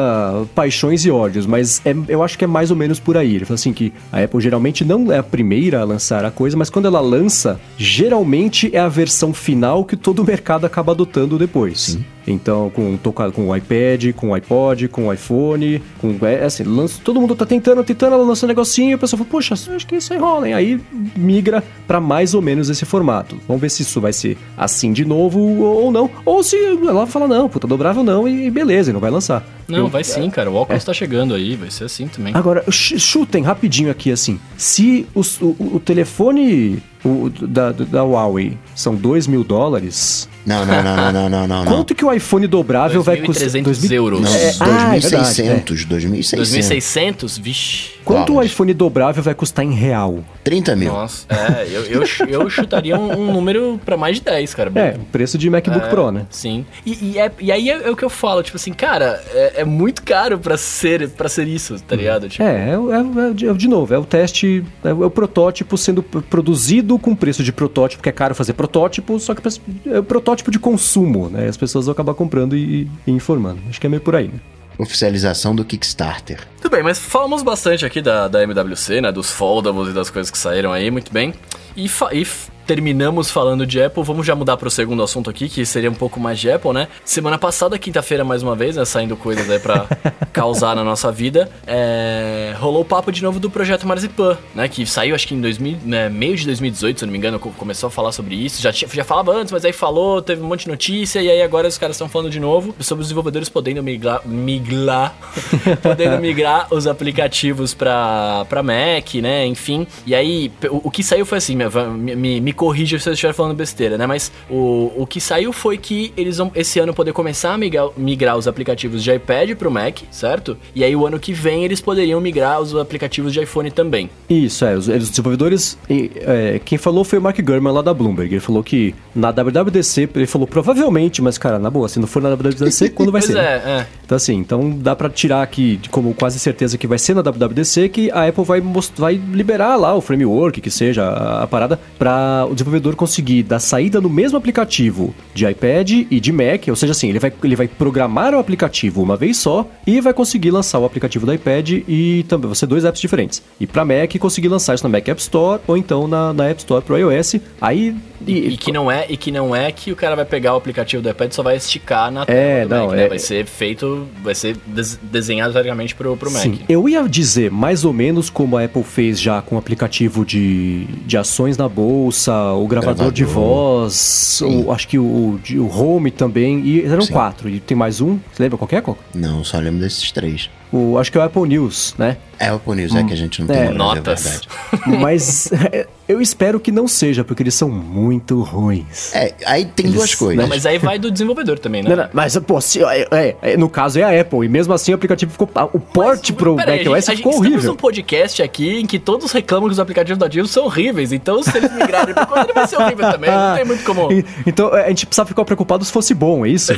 paixões e ódios, mas é, eu acho que é mais ou menos por aí. Ele falou assim que a Apple geralmente não é a primeira a lançar a coisa, mas quando ela lança, geralmente é a versão final que todo o mercado acaba adotando depois. Sim. Então, com, com o iPad, com o iPod, com o iPhone, com. É, assim, lança, todo mundo tá tentando, tentando, ela lança um negocinho e o pessoal fala, poxa, acho que isso aí rola, hein? Aí me migra para mais ou menos esse formato. Vamos ver se isso vai ser assim de novo ou não. Ou se ela fala, não, puta dobrável não, e beleza, e não vai lançar. Não, Eu, vai sim, cara. O óculos é. tá chegando aí, vai ser assim também. Agora, chutem rapidinho aqui assim. Se os, o, o telefone o, da, da Huawei são 2 mil dólares. Não, não, não, não, não, não, Quanto que o iPhone dobrável vai custar? 2.300 euros. Não, é, 2.600, ah, é 2.600. 2.600? Vixe. Quanto o iPhone dobrável vai custar em real? 30 mil. Nossa, é, eu, eu, eu chutaria um, um número para mais de 10, cara. É, o preço de MacBook é, Pro, né? Sim. E, e, é, e aí é, é, o que eu falo, tipo assim, cara, é, é muito caro para ser, pra ser isso, tá ligado? Tipo... É, é, é, de novo, é o teste, é o protótipo sendo produzido com preço de protótipo, que é caro fazer protótipo, só que é protótipo de consumo, né? As pessoas vão acabar comprando e, e informando. Acho que é meio por aí, né? oficialização do Kickstarter. Tudo bem, mas falamos bastante aqui da, da MWC, né? Dos foldables e das coisas que saíram aí, muito bem. E, e terminamos falando de Apple, vamos já mudar para o segundo assunto aqui, que seria um pouco mais de Apple, né? Semana passada, quinta-feira, mais uma vez, né? Saindo coisas aí pra [LAUGHS] causar na nossa vida, é... rolou o papo de novo do projeto Marzipan, né? Que saiu, acho que em 2000, né? meio de 2018, se não me engano, começou a falar sobre isso. Já, tinha, já falava antes, mas aí falou, teve um monte de notícia, e aí agora os caras estão falando de novo sobre os desenvolvedores podendo migrar, migrar [LAUGHS] podendo migrar os aplicativos para Mac, né? Enfim. E aí, o, o que saiu foi assim, me, me, me corrija se eu estiver falando besteira, né? Mas o, o que saiu foi que eles vão esse ano poder começar a migrar, migrar os aplicativos de iPad pro Mac, certo? E aí o ano que vem eles poderiam migrar os aplicativos de iPhone também. Isso, é. Os, os desenvolvedores. É, quem falou foi o Mark Gurman lá da Bloomberg. Ele falou que na WWDC, ele falou provavelmente, mas cara, na boa, se não for na WWDC, [LAUGHS] quando vai ser? Né? É, né? é. Então assim, então dá para tirar aqui como quase certeza que vai ser na WWDC que a Apple vai, vai liberar lá o framework, que seja a, a parada, para o desenvolvedor conseguir dar saída no mesmo aplicativo de iPad e de Mac, ou seja, assim, ele vai, ele vai programar o aplicativo uma vez só e vai conseguir lançar o aplicativo do iPad e também, você dois apps diferentes. E para Mac, conseguir lançar isso na Mac App Store ou então na, na App Store pro iOS. Aí e, e, que não é, e que não é que o cara vai pegar o aplicativo do iPad e só vai esticar na tela é, não, Mac, né? é, Vai ser feito, vai ser desenhado exatamente pro, pro Mac. Sim, eu ia dizer mais ou menos como a Apple fez já com o aplicativo de, de ações na bolsa, o gravador, gravador. de voz, o, acho que o, o Home também, e eram Sim. quatro. E tem mais um, você lembra qual é, Coco? Não, só lembro desses três. O, acho que é o Apple News, né? É o Apple News, hum. é que a gente não tem é, notas. [LAUGHS] Mas é, eu espero que não seja, porque eles são muito ruins. É, aí tem eles, duas coisas. Não, mas aí vai do desenvolvedor também, né? Não, não, mas, pô, se, é, é, é, no caso é a Apple, e mesmo assim o aplicativo ficou. O port mas, pro macOS ficou horrível. Estamos um podcast aqui em que todos reclamam que os aplicativos da Divo são horríveis, então se eles migrarem pra quando ele vai ser horrível também, não tem muito como. Então a gente precisava ficar preocupado se fosse bom, é isso?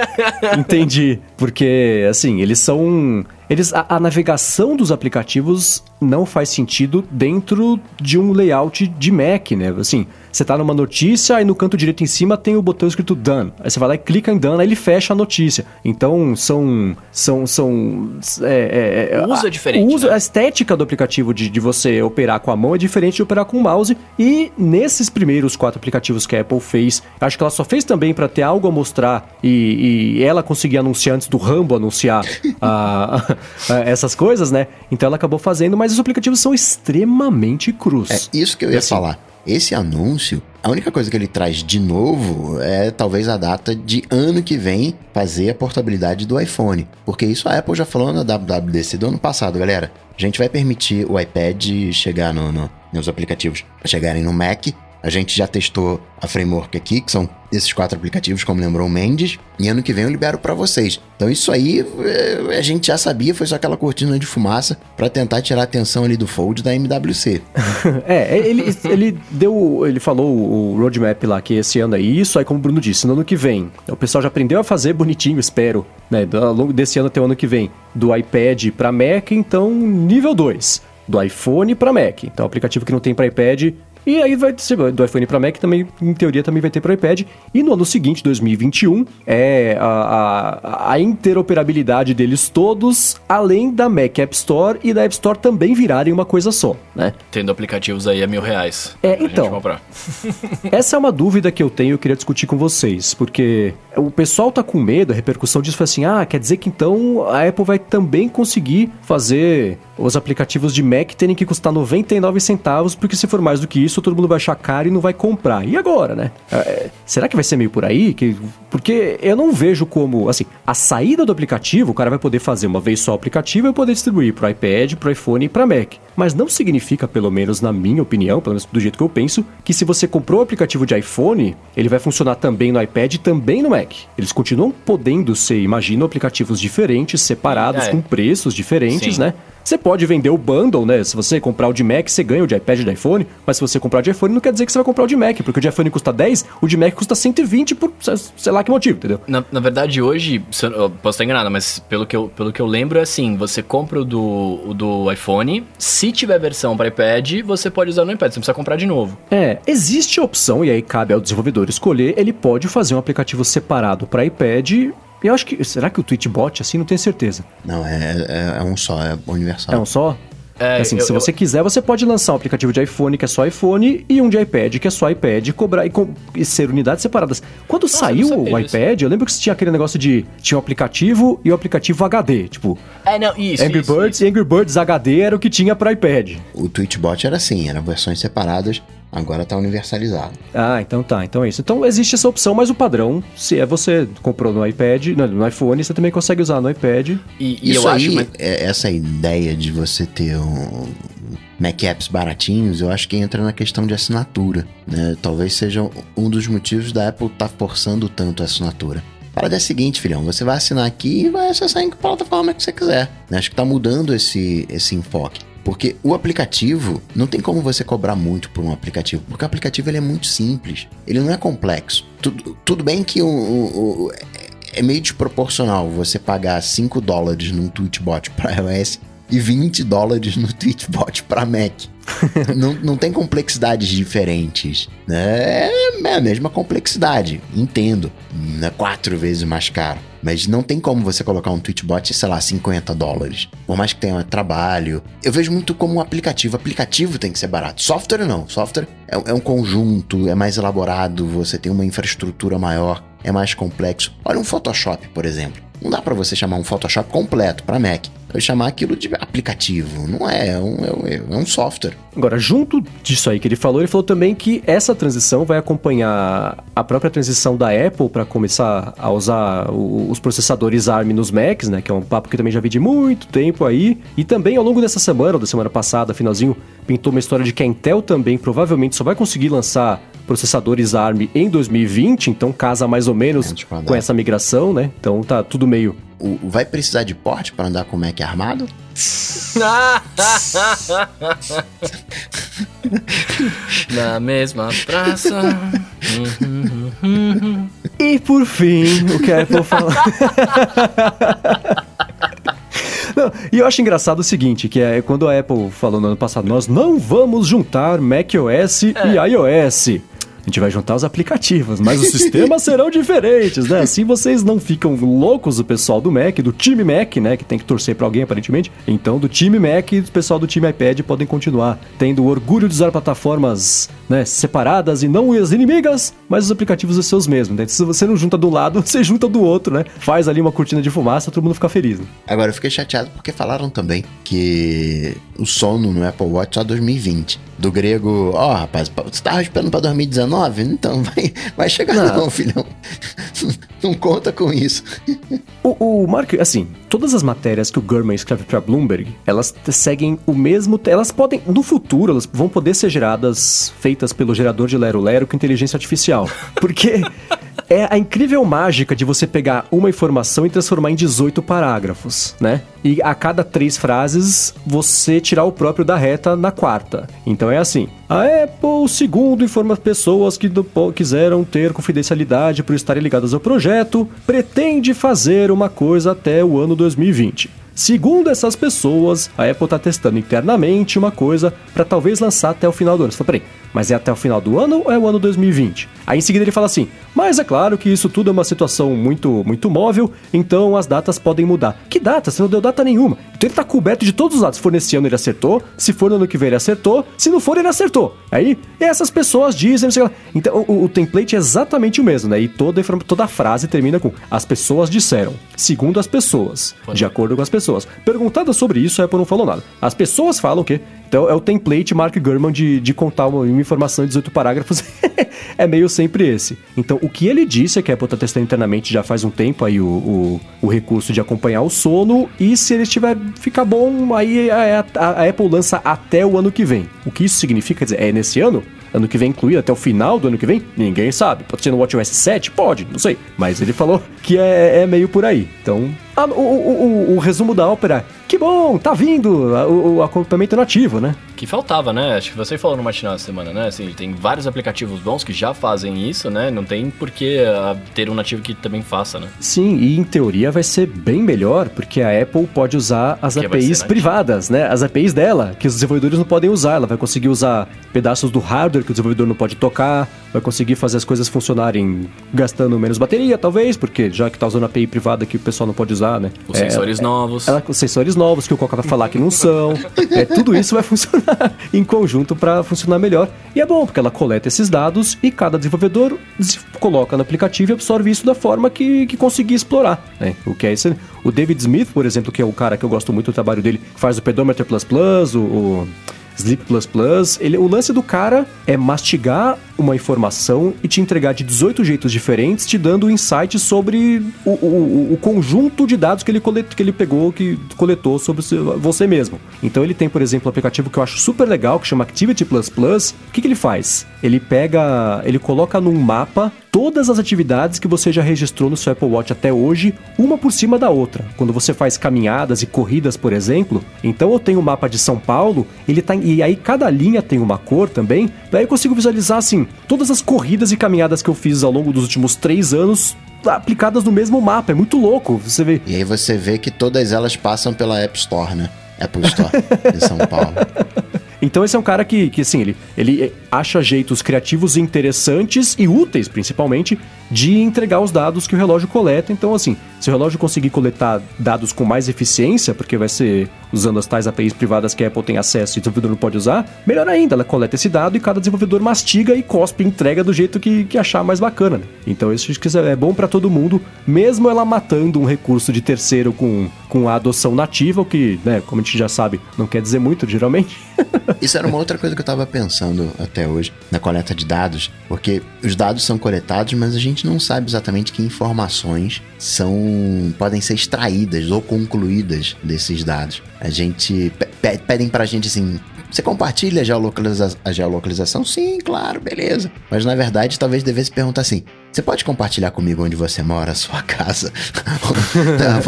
[LAUGHS] Entendi. Porque, assim, eles são eles a, a, navegação dos aplicativos não faz sentido dentro de um layout de Mac, né? Assim, você tá numa notícia e no canto direito em cima tem o botão escrito Done. Aí você vai lá e clica em Done, aí ele fecha a notícia. Então são. são, são é, é, é o uso é diferente. O uso, né? A estética do aplicativo de, de você operar com a mão é diferente de operar com o mouse. E nesses primeiros quatro aplicativos que a Apple fez, acho que ela só fez também para ter algo a mostrar e, e, ela conseguir anunciar antes do Rambo anunciar [LAUGHS] a, a, essas coisas, né? Então ela acabou fazendo, mas os aplicativos são extremamente crus. É isso que eu ia assim, falar. Esse anúncio, a única coisa que ele traz de novo é talvez a data de ano que vem fazer a portabilidade do iPhone. Porque isso a Apple já falou na WWDC do ano passado, galera. A gente vai permitir o iPad chegar no, no nos aplicativos chegarem no Mac a gente já testou a framework aqui, que são esses quatro aplicativos, como lembrou o Mendes, e ano que vem eu libero para vocês. Então isso aí é, a gente já sabia, foi só aquela cortina de fumaça para tentar tirar a atenção ali do Fold da MWC. [LAUGHS] é, ele, ele deu, ele falou o roadmap lá que esse ano é isso, aí como o Bruno disse, no ano que vem, o pessoal já aprendeu a fazer bonitinho, espero, né, ao longo desse ano até o ano que vem, do iPad para Mac, então nível 2 do iPhone para Mac. Então, aplicativo que não tem para iPad e aí vai ser do iPhone para Mac também, em teoria, também vai ter para iPad. E no ano seguinte, 2021, é a, a, a, interoperabilidade deles todos, além da Mac App Store e da App Store também virarem uma coisa só, né? Tendo aplicativos aí a mil reais. É, então. [LAUGHS] essa é uma dúvida que eu tenho e eu queria discutir com vocês, porque o pessoal tá com medo, a repercussão disso foi assim: ah, quer dizer que então a Apple vai também conseguir fazer os aplicativos de Mac terem que custar 99 centavos, porque se for mais do que isso, todo mundo vai achar caro e não vai comprar. E agora, né? É, será que vai ser meio por aí? Que, porque eu não vejo como, assim, a saída do aplicativo, o cara vai poder fazer uma vez só o aplicativo e poder distribuir para iPad, para iPhone e para Mac. Mas não significa, pelo menos na minha opinião, pelo menos do jeito que eu penso, que se você comprou o aplicativo de iPhone, ele vai funcionar também no iPad e também no Mac. Eles continuam podendo ser, imagino, aplicativos diferentes, separados, é. com preços diferentes, Sim. né? Você pode vender o bundle, né? Se você comprar o de Mac, você ganha o de iPad e de iPhone, mas se você comprar o de iPhone, não quer dizer que você vai comprar o de Mac, porque o de iPhone custa 10, o de Mac custa 120 por sei lá que motivo, entendeu? Na, na verdade, hoje, eu posso estar enganado, mas pelo que, eu, pelo que eu lembro é assim, você compra o do, o do iPhone, se tiver versão para iPad, você pode usar no iPad, você não precisa comprar de novo. É, existe a opção, e aí cabe ao desenvolvedor escolher, ele pode fazer um aplicativo separado para iPad eu acho que. Será que o Twitchbot, assim, não tenho certeza? Não, é, é, é um só, é universal. É um só? É, assim, eu, se você eu... quiser, você pode lançar um aplicativo de iPhone que é só iPhone e um de iPad que é só iPad e cobrar e, com, e ser unidades separadas. Quando Nossa, saiu o iPad, eu lembro que tinha aquele negócio de tinha o aplicativo e o aplicativo HD, tipo. É, não, isso. Angry isso, Birds isso. e Angry Birds HD era o que tinha para iPad. O Twitchbot era assim, eram versões separadas Agora tá universalizado. Ah, então tá. Então é isso. Então existe essa opção, mas o padrão, se é você comprou no iPad, no, no iPhone, você também consegue usar no iPad. E, e isso eu aí, acho, mas... É, essa ideia de você ter um Mac apps baratinhos, eu acho que entra na questão de assinatura, né? Talvez seja um dos motivos da Apple estar tá forçando tanto a assinatura. A parada é a seguinte, filhão, você vai assinar aqui e vai acessar em que plataforma que você quiser. Né? Acho que tá mudando esse, esse enfoque. Porque o aplicativo, não tem como você cobrar muito por um aplicativo, porque o aplicativo ele é muito simples, ele não é complexo. Tudo, tudo bem que o, o, o é meio desproporcional você pagar 5 dólares num Tweetbot para iOS e 20 dólares no Tweetbot para Mac. [LAUGHS] não, não tem complexidades diferentes. Né? É a mesma complexidade, entendo. É quatro vezes mais caro. Mas não tem como você colocar um Twitchbot, sei lá, 50 dólares. Por mais que tenha trabalho. Eu vejo muito como um aplicativo. Aplicativo tem que ser barato. Software não. Software é, é um conjunto, é mais elaborado, você tem uma infraestrutura maior, é mais complexo. Olha um Photoshop, por exemplo. Não dá para você chamar um Photoshop completo para Mac. Eu chamar aquilo de aplicativo. Não é, é um, é, é um software. Agora, junto disso aí que ele falou, ele falou também que essa transição vai acompanhar a própria transição da Apple para começar a usar os processadores ARM nos Macs, né? Que é um papo que eu também já vi de muito tempo aí. E também ao longo dessa semana, ou da semana passada, finalzinho, pintou uma história de que a Intel também provavelmente só vai conseguir lançar processadores ARM em 2020, então casa mais ou menos com essa migração, né? Então tá tudo meio. O, vai precisar de porte para andar com o Mac armado? [LAUGHS] Na mesma praça. [LAUGHS] e por fim, o que a Apple fala. [LAUGHS] Não, e eu acho engraçado o seguinte, que é quando a Apple falou no ano passado, nós não vamos juntar macOS é. e iOS. A gente vai juntar os aplicativos, mas os sistemas [LAUGHS] serão diferentes, né? Assim vocês não ficam loucos, o pessoal do Mac, do time Mac, né? Que tem que torcer para alguém aparentemente. Então, do time Mac e o pessoal do time iPad podem continuar tendo o orgulho de usar plataformas né, separadas e não as inimigas, mas os aplicativos são seus mesmos. Né? Se você não junta do lado, [LAUGHS] você junta do outro, né? Faz ali uma cortina de fumaça, todo mundo fica feliz. Né? Agora, eu fiquei chateado porque falaram também que o sono no Apple Watch só 2020. Do grego, ó, oh, rapaz, você tava esperando pra 2019? Então [LAUGHS] vai, vai chegar não, não filhão. [LAUGHS] não conta com isso. O, o Mark, assim, todas as matérias que o Gurman escreve para Bloomberg, elas seguem o mesmo. Elas podem, no futuro, elas vão poder ser geradas, feitas pelo gerador de Lero Lero com inteligência artificial. Porque é a incrível mágica de você pegar uma informação e transformar em 18 parágrafos, né? E a cada três frases, você tirar o próprio da reta na quarta. Então é assim. A Apple, segundo informa pessoas que quiseram ter confidencialidade por estarem ligadas ao projeto, pretende fazer uma coisa até o ano 2020. Segundo essas pessoas, a Apple está testando internamente uma coisa para talvez lançar até o final do ano. Você fala, peraí, mas é até o final do ano ou é o ano 2020? Aí em seguida ele fala assim: mas é claro que isso tudo é uma situação muito, muito móvel, então as datas podem mudar. Que data? Você não deu data nenhuma. Então ele tá coberto de todos os lados. Se for nesse ano ele acertou, se for no ano que vem ele acertou, se não for ele acertou. Aí essas pessoas dizem, não sei lá. Então o, o, template é exatamente o mesmo, né? E toda, toda a frase termina com as pessoas disseram, segundo as pessoas, de acordo com as pessoas. Perguntada sobre isso, a Apple não falou nada. As pessoas falam que então é o template Mark Gurman de, de contar uma, uma informação em 18 parágrafos. [LAUGHS] é meio sempre esse. Então o que ele disse é que a Apple está testando internamente já faz um tempo aí o, o, o, recurso de acompanhar o sono e se ele estiver ficar bom, aí a, a, a Apple lança até o ano que vem. O que isso significa? Quer dizer, é nesse ano? Ano que vem incluído, até o final do ano que vem? Ninguém sabe. Pode ser no WatchOS 7? Pode, não sei. Mas ele falou que é, é meio por aí. Então, a, o, o, o, o, resumo da ópera, que bom, tá vindo o, o acompanhamento nativo, né? Que faltava, né? Acho que você falou no matinal essa semana, né? Assim, tem vários aplicativos bons que já fazem isso, né? Não tem por que uh, ter um nativo que também faça, né? Sim, e em teoria vai ser bem melhor, porque a Apple pode usar as porque APIs privadas, né? As APIs dela, que os desenvolvedores não podem usar. Ela vai conseguir usar pedaços do hardware que o desenvolvedor não pode tocar, vai conseguir fazer as coisas funcionarem gastando menos bateria, talvez, porque já que tá usando API privada que o pessoal não pode usar, né? Os é, sensores novos. Ela, os sensores novos que o Coca vai falar que não são. [LAUGHS] é, tudo isso vai funcionar [LAUGHS] em conjunto para funcionar melhor. E é bom, porque ela coleta esses dados e cada desenvolvedor coloca no aplicativo e absorve isso da forma que, que conseguir explorar. Né? O que é esse. O David Smith, por exemplo, que é o cara que eu gosto muito do trabalho dele, faz o Pedometer Plus Plus, o, o Sleep Plus Plus, ele, o lance do cara é mastigar uma informação e te entregar de 18 jeitos diferentes, te dando insight sobre o, o, o conjunto de dados que ele, colet, que ele pegou, que coletou sobre você mesmo. Então ele tem, por exemplo, um aplicativo que eu acho super legal, que chama Activity Plus Plus. O que, que ele faz? Ele pega, ele coloca num mapa todas as atividades que você já registrou no seu Apple Watch até hoje, uma por cima da outra. Quando você faz caminhadas e corridas, por exemplo, então eu tenho o um mapa de São Paulo, ele tá e aí cada linha tem uma cor também, daí eu consigo visualizar assim, todas as corridas e caminhadas que eu fiz ao longo dos últimos três anos aplicadas no mesmo mapa. É muito louco. Você vê. E aí você vê que todas elas passam pela App Store, né? Apple Store de São [LAUGHS] Paulo. Então esse é um cara que, que assim, ele, ele acha jeitos criativos interessantes e úteis, principalmente, de entregar os dados que o relógio coleta. Então, assim, se o relógio conseguir coletar dados com mais eficiência, porque vai ser usando as tais APIs privadas que a Apple tem acesso e o desenvolvedor não pode usar, melhor ainda, ela coleta esse dado e cada desenvolvedor mastiga e cospe e entrega do jeito que, que achar mais bacana. Né? Então isso é bom para todo mundo, mesmo ela matando um recurso de terceiro com, com a adoção nativa, o que, né, como a gente já sabe, não quer dizer muito, geralmente. [LAUGHS] isso era uma outra coisa que eu tava pensando até hoje, na coleta de dados, porque os dados são coletados, mas a gente não sabe exatamente que informações são podem ser extraídas ou concluídas desses dados. A gente pe pedem pra gente assim, você compartilha a, geolocaliza a geolocalização? Sim, claro, beleza. Mas na verdade, talvez devesse perguntar assim: você pode compartilhar comigo onde você mora, a sua [LAUGHS] casa,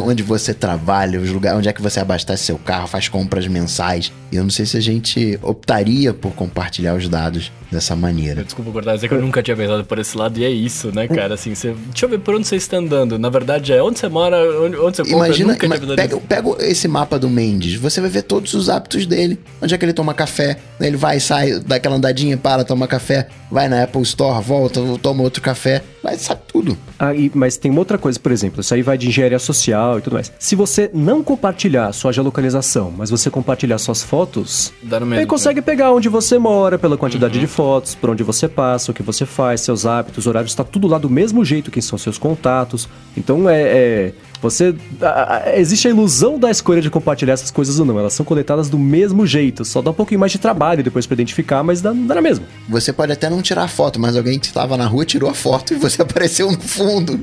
onde você trabalha, os lugares, onde é que você abastece seu carro, faz compras mensais. E eu não sei se a gente optaria por compartilhar os dados dessa maneira. Desculpa cortar, é que eu nunca tinha pensado por esse lado e é isso, né, cara? Assim, você, deixa eu ver por onde você está andando. Na verdade, é onde você mora, onde, onde você compra. Imagina, ima, pega, pega esse mapa do Mendes, você vai ver todos os hábitos dele. Onde é que ele toma café? Ele vai, sai, dá aquela andadinha, para, toma café, vai na Apple Store, volta, toma outro café mas sabe tudo. Ah, e, mas tem uma outra coisa, por exemplo, isso aí vai de engenharia social e tudo mais. Se você não compartilhar sua geolocalização, mas você compartilhar suas fotos, Dá no mesmo, ele consegue né? pegar onde você mora, pela quantidade uhum. de fotos, por onde você passa, o que você faz, seus hábitos, horários, está tudo lá do mesmo jeito, quem são seus contatos. Então é, é você. A, a, existe a ilusão da escolha de compartilhar essas coisas ou não. Elas são coletadas do mesmo jeito. Só dá um pouquinho mais de trabalho depois para identificar, mas dá, dá na mesma. Você pode até não tirar foto, mas alguém que estava na rua tirou a foto e você [LAUGHS] apareceu no fundo.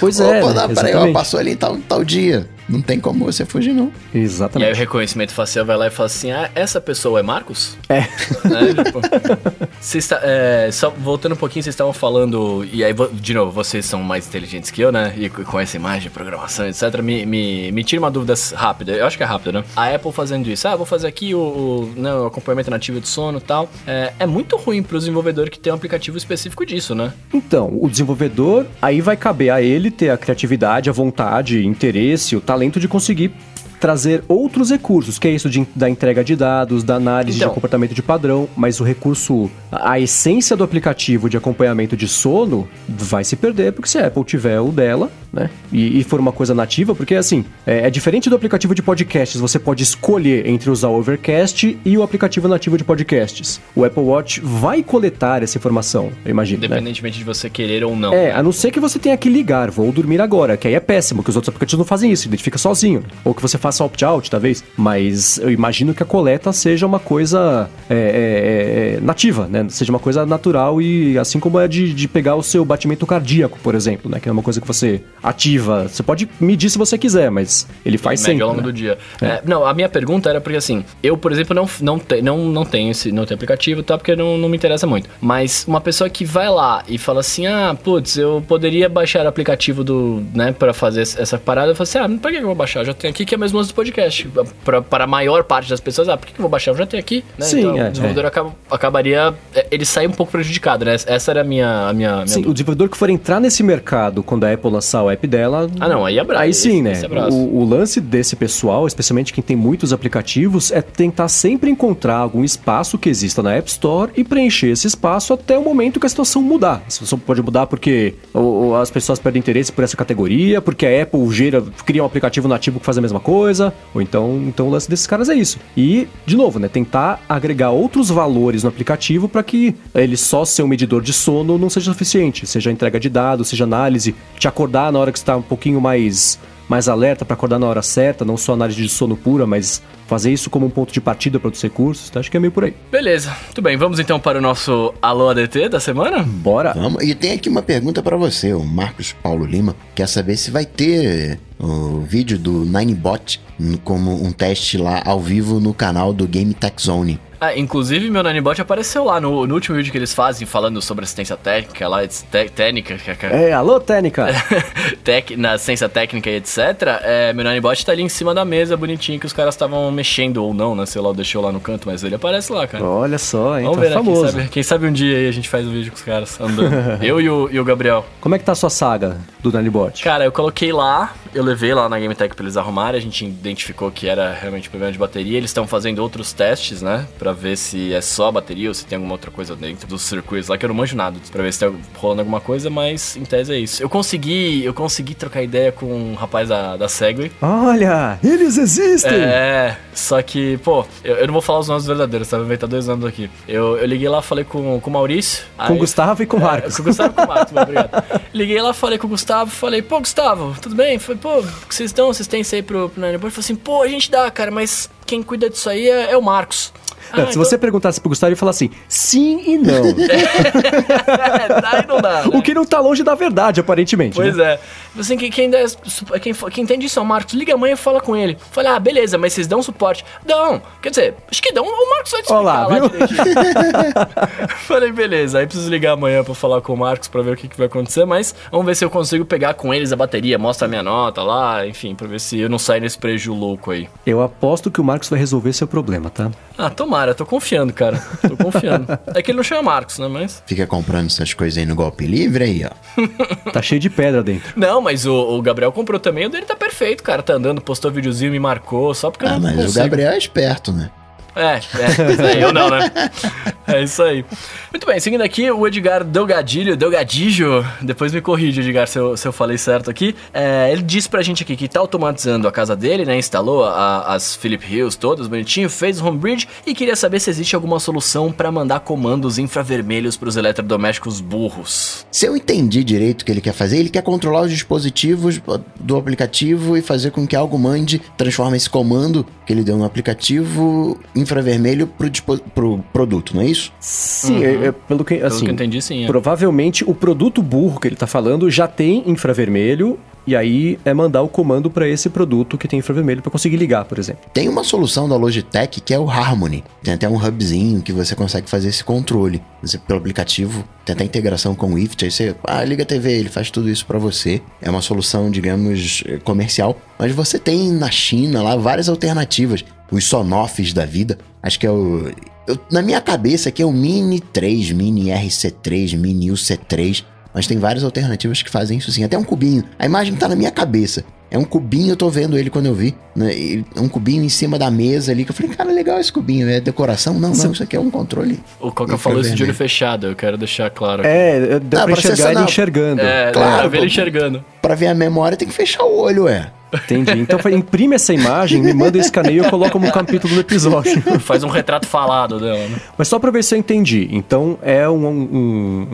Pois é. Opa, né? peraí, passou ali em tal, tal dia. Não tem como você fugir, não. Exatamente. E aí o reconhecimento facial vai lá e fala assim: ah, essa pessoa é Marcos? É. é tipo, está, é, só voltando um pouquinho, vocês estavam falando. E aí, de novo, vocês são mais inteligentes que eu, né? E com essa imagem, programação, etc. Me, me, me tira uma dúvida rápida. Eu acho que é rápida, né? A Apple fazendo isso. Ah, vou fazer aqui o, o, né, o acompanhamento nativo de sono e tal. É, é muito ruim para o desenvolvedor que tem um aplicativo específico disso, né? Então, o desenvolvedor, aí vai caber a ele ter a criatividade, a vontade, interesse, o talento de conseguir trazer outros recursos, que é isso de, da entrega de dados, da análise então, de comportamento de padrão, mas o recurso, a, a essência do aplicativo de acompanhamento de sono vai se perder, porque se a Apple tiver o dela, né? E, e for uma coisa nativa, porque assim, é, é, diferente do aplicativo de podcasts, você pode escolher entre usar o Overcast e o aplicativo nativo de podcasts. O Apple Watch vai coletar essa informação, eu imagino. Né? Independentemente né? de você querer ou não. É, a não ser que você tenha que ligar, vou dormir agora, que aí é péssimo, que os outros aplicativos não fazem isso, identifica sozinho. Ou que você faça opt-out, talvez. Mas eu imagino que a coleta seja uma coisa é, é, é, nativa, né? Seja uma coisa natural e assim como é de, de pegar o seu batimento cardíaco, por exemplo, né? Que é uma coisa que você ativa. Você pode medir se você quiser, mas ele faz ele sempre. ao longo né? do dia. É. É, não, a minha pergunta era porque assim, eu, por exemplo, não, não, te, não, não tenho esse não tenho aplicativo, tá? Porque não, não me interessa muito. Mas uma pessoa que vai lá e fala assim: ah, putz, eu poderia baixar o aplicativo do, né, pra fazer essa parada. Eu falo assim: ah, pra que eu vou baixar? Eu já tenho aqui que é mesmo do podcast. Pra, para a maior parte das pessoas, ah, por que eu vou baixar? Eu já tenho aqui, né? Sim, então, é, o desenvolvedor é. Acaba, acabaria. É, ele sai um pouco prejudicado, né? Essa era a minha. A minha, minha Sim, o desenvolvedor que for entrar nesse mercado quando a Apple lançar o app dela. Ah, não, aí abraço. Aí sim, né? O, o, lance desse pessoal, especialmente quem tem muitos aplicativos, é tentar sempre encontrar algum espaço que exista na App Store e preencher esse espaço até o momento que a situação mudar. A situação pode mudar porque as pessoas perdem interesse por essa categoria, porque a Apple gera, cria um aplicativo nativo que faz a mesma coisa, ou então, então o lance desses caras é isso. E, de novo, né? Tentar agregar outros valores no aplicativo para que ele só ser um medidor de sono não seja suficiente, seja entrega de dados, seja análise, te acordar na hora que está um pouquinho mais mais alerta para acordar na hora certa, não só análise de sono pura, mas fazer isso como um ponto de partida para outros recursos, tá? acho que é meio por aí. Beleza, muito bem, vamos então para o nosso Alô ADT da semana? Bora! Vamos, e tem aqui uma pergunta para você, o Marcos Paulo Lima, quer saber se vai ter o vídeo do Ninebot como um teste lá ao vivo no canal do Game Tech Zone. Ah, inclusive, meu Nanibot apareceu lá no, no, último vídeo que eles fazem, falando sobre assistência técnica lá, técnica. É, alô, técnica! [LAUGHS] Tec, na assistência técnica e etc. É, meu Nanibot tá ali em cima da mesa, bonitinho, que os caras estavam mexendo ou não, né? Sei lá, deixou lá no canto, mas ele aparece lá, cara. Olha só, hein? Vamos tá ver, né? famoso. Quem sabe, quem sabe, um dia aí a gente faz um vídeo com os caras andando. [LAUGHS] eu e o, e o Gabriel. Como é que tá a sua saga do Nanibot? Cara, eu coloquei lá, eu levei lá na Game Tech pra eles arrumarem, a gente identificou que era realmente problema de bateria. Eles estão fazendo outros testes, né? Pra ver se é só a bateria ou se tem alguma outra coisa dentro dos circuitos lá, que eu não manjo nada, pra ver se tá rolando alguma coisa, mas em tese é isso. Eu consegui, eu consegui trocar ideia com um rapaz da, da Segway. Olha, eles existem! É, só que, pô, eu, eu não vou falar os nomes verdadeiros, tá? Vai estar dois anos aqui. Eu, eu liguei lá, falei com, com o Maurício. Com o Gustavo e com o é, Marcos. É, com o Gustavo e com o Marcos, [LAUGHS] obrigado. Liguei lá, falei com o Gustavo, falei, pô, Gustavo, tudo bem? Falei, pô, vocês dão assistência aí pro, pro Naneboard? Falei assim, pô, a gente dá, cara, mas quem cuida disso aí é, é o Marcos. Ah, se então... você perguntasse pro Gustavo, ele falar assim, sim e não. [LAUGHS] é, dá e não dá. Né? O que não tá longe da verdade, aparentemente. Pois né? é. Assim, quem, quem, quem, quem entende isso é o Marcos. Liga amanhã e fala com ele. Fala, ah, beleza, mas vocês dão suporte? Dão. Quer dizer, acho que dão. O Marcos vai te explicar Olá, lá viu? [LAUGHS] Falei, beleza. Aí preciso ligar amanhã pra falar com o Marcos pra ver o que, que vai acontecer. Mas vamos ver se eu consigo pegar com eles a bateria, mostra a minha nota lá, enfim, pra ver se eu não saio nesse prejuízo louco aí. Eu aposto que o Marcos vai resolver seu problema, tá? Ah, tomara, tô confiando, cara. Tô confiando. é que ele não chama Marcos, né? Mas. Fica comprando essas coisas aí no golpe livre aí, ó. [LAUGHS] tá cheio de pedra dentro. Não, mas o, o, Gabriel comprou também, o dele tá perfeito, cara. Tá andando, postou videozinho, me marcou, só porque ah, eu não mas consigo. o Gabriel é esperto, né? É, é, eu não, né? É isso aí. Muito bem, seguindo aqui, o Edgar Delgadilho, Delgadillo, depois me corrige, Edgar, se eu, se eu falei certo aqui. É, ele disse pra gente aqui que tá automatizando a casa dele, né? Instalou a, as Philip Hills todas bonitinho, fez o homebridge e queria saber se existe alguma solução para mandar comandos infravermelhos pros eletrodomésticos burros. Se eu entendi direito o que ele quer fazer, ele quer controlar os dispositivos do aplicativo e fazer com que algo mande, transforma esse comando que ele deu no aplicativo em infravermelho pro, pro produto, não é isso? Sim, uhum. é, é, pelo que, assim, pelo que eu entendi, sim. É. Provavelmente o produto burro que ele está falando já tem infravermelho e aí é mandar o comando para esse produto que tem infravermelho para conseguir ligar, por exemplo. Tem uma solução da Logitech que é o Harmony. Tem até um hubzinho que você consegue fazer esse controle. Você, pelo aplicativo, tem até integração com o IFT, aí você, ah, liga a TV, ele faz tudo isso para você. É uma solução, digamos, comercial, mas você tem na China lá várias alternativas os Sonoffs da vida. Acho que é o. Eu, na minha cabeça aqui é o Mini 3, Mini RC3, Mini UC3. mas tem várias alternativas que fazem isso sim. Até um cubinho. A imagem tá na minha cabeça. É um cubinho, eu tô vendo ele quando eu vi. Né? É um cubinho em cima da mesa ali, que eu falei, cara, legal esse cubinho. É decoração? Não, não, isso aqui é um controle. O Coca falou isso de olho fechado, eu quero deixar claro. Aqui. É, deu ah, pra enxergar ele enxergando. É, claro, pra ver ele enxergando. Pra ver a memória tem que fechar o olho, ué. Entendi. Então imprime essa imagem, me manda esse escaneio e eu coloco como capítulo do episódio. [LAUGHS] Faz um retrato falado dela, né? Mas só pra ver se eu entendi. Então é um, um,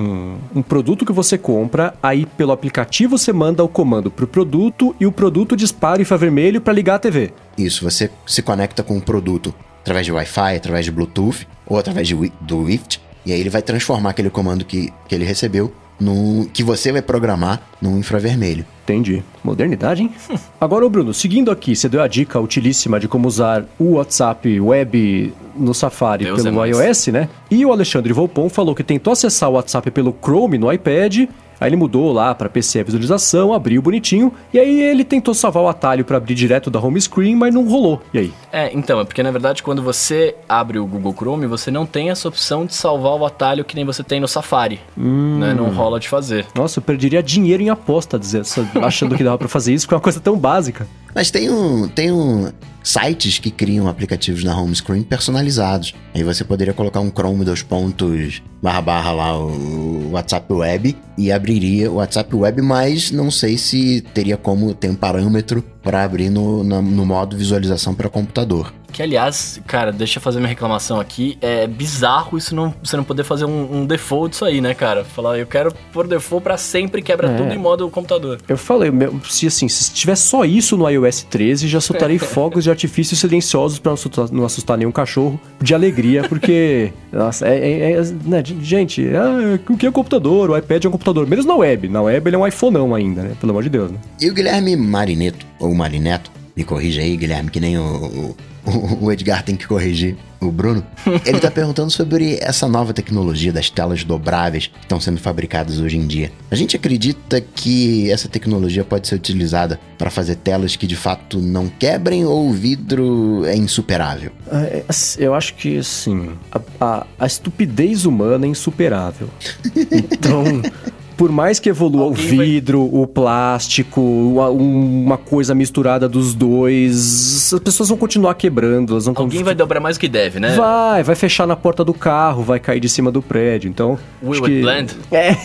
um, um, produto que você compra, aí pelo aplicativo você manda o comando pro produto e o produto dispara o infravermelho para ligar a TV. Isso, você se conecta com o produto através de Wi-Fi, através de Bluetooth ou através de, do Wift. E aí ele vai transformar aquele comando que, que ele recebeu no, que você vai programar no infravermelho. Entendi. Modernidade, hein? [LAUGHS] Agora, Bruno, seguindo aqui, você deu a dica utilíssima de como usar o WhatsApp web no Safari Deus pelo é iOS, né? E o Alexandre Volpon falou que tentou acessar o WhatsApp pelo Chrome no iPad Aí ele mudou lá para PC a visualização, abriu bonitinho, e aí ele tentou salvar o atalho para abrir direto da home screen, mas não rolou. E aí? É, então, é porque na verdade quando você abre o Google Chrome, você não tem essa opção de salvar o atalho que nem você tem no Safari. Hum. Né? Não rola de fazer. Nossa, eu perderia dinheiro em aposta achando que dava para fazer isso, com é uma coisa tão básica. Mas tem um, tem um sites que criam aplicativos na home screen personalizados. Aí você poderia colocar um Chrome dois pontos barra barra lá o WhatsApp Web e abriria o WhatsApp Web, mas não sei se teria como ter um parâmetro para abrir no, no modo visualização para computador. Que, aliás, cara, deixa eu fazer minha reclamação aqui. É bizarro isso não, você não poder fazer um, um default disso aí, né, cara? Falar, eu quero pôr default para sempre, quebra é. tudo em modo computador. Eu falei, se assim, se tiver só isso no iOS 13, já soltarei [LAUGHS] fogos de artifício silenciosos para não, não assustar nenhum cachorro de alegria, porque, [LAUGHS] nossa, é, é, é né, gente, é, o que é computador? O iPad é um computador, menos na web. Na web ele é um iPhoneão ainda, né? Pelo amor de Deus, né? E o Guilherme Marineto, ou Marineto, me corrija aí, Guilherme, que nem o, o o Edgar tem que corrigir o Bruno. Ele está perguntando sobre essa nova tecnologia das telas dobráveis que estão sendo fabricadas hoje em dia. A gente acredita que essa tecnologia pode ser utilizada para fazer telas que de fato não quebrem ou o vidro é insuperável? É, eu acho que, sim, a, a, a estupidez humana é insuperável. Então por mais que evolua Alguém o vidro, vai... o plástico, uma coisa misturada dos dois, as pessoas vão continuar quebrando. Elas vão Alguém vai dobrar mais do que deve, né? Vai, vai fechar na porta do carro, vai cair de cima do prédio. Então. Will it blend? É,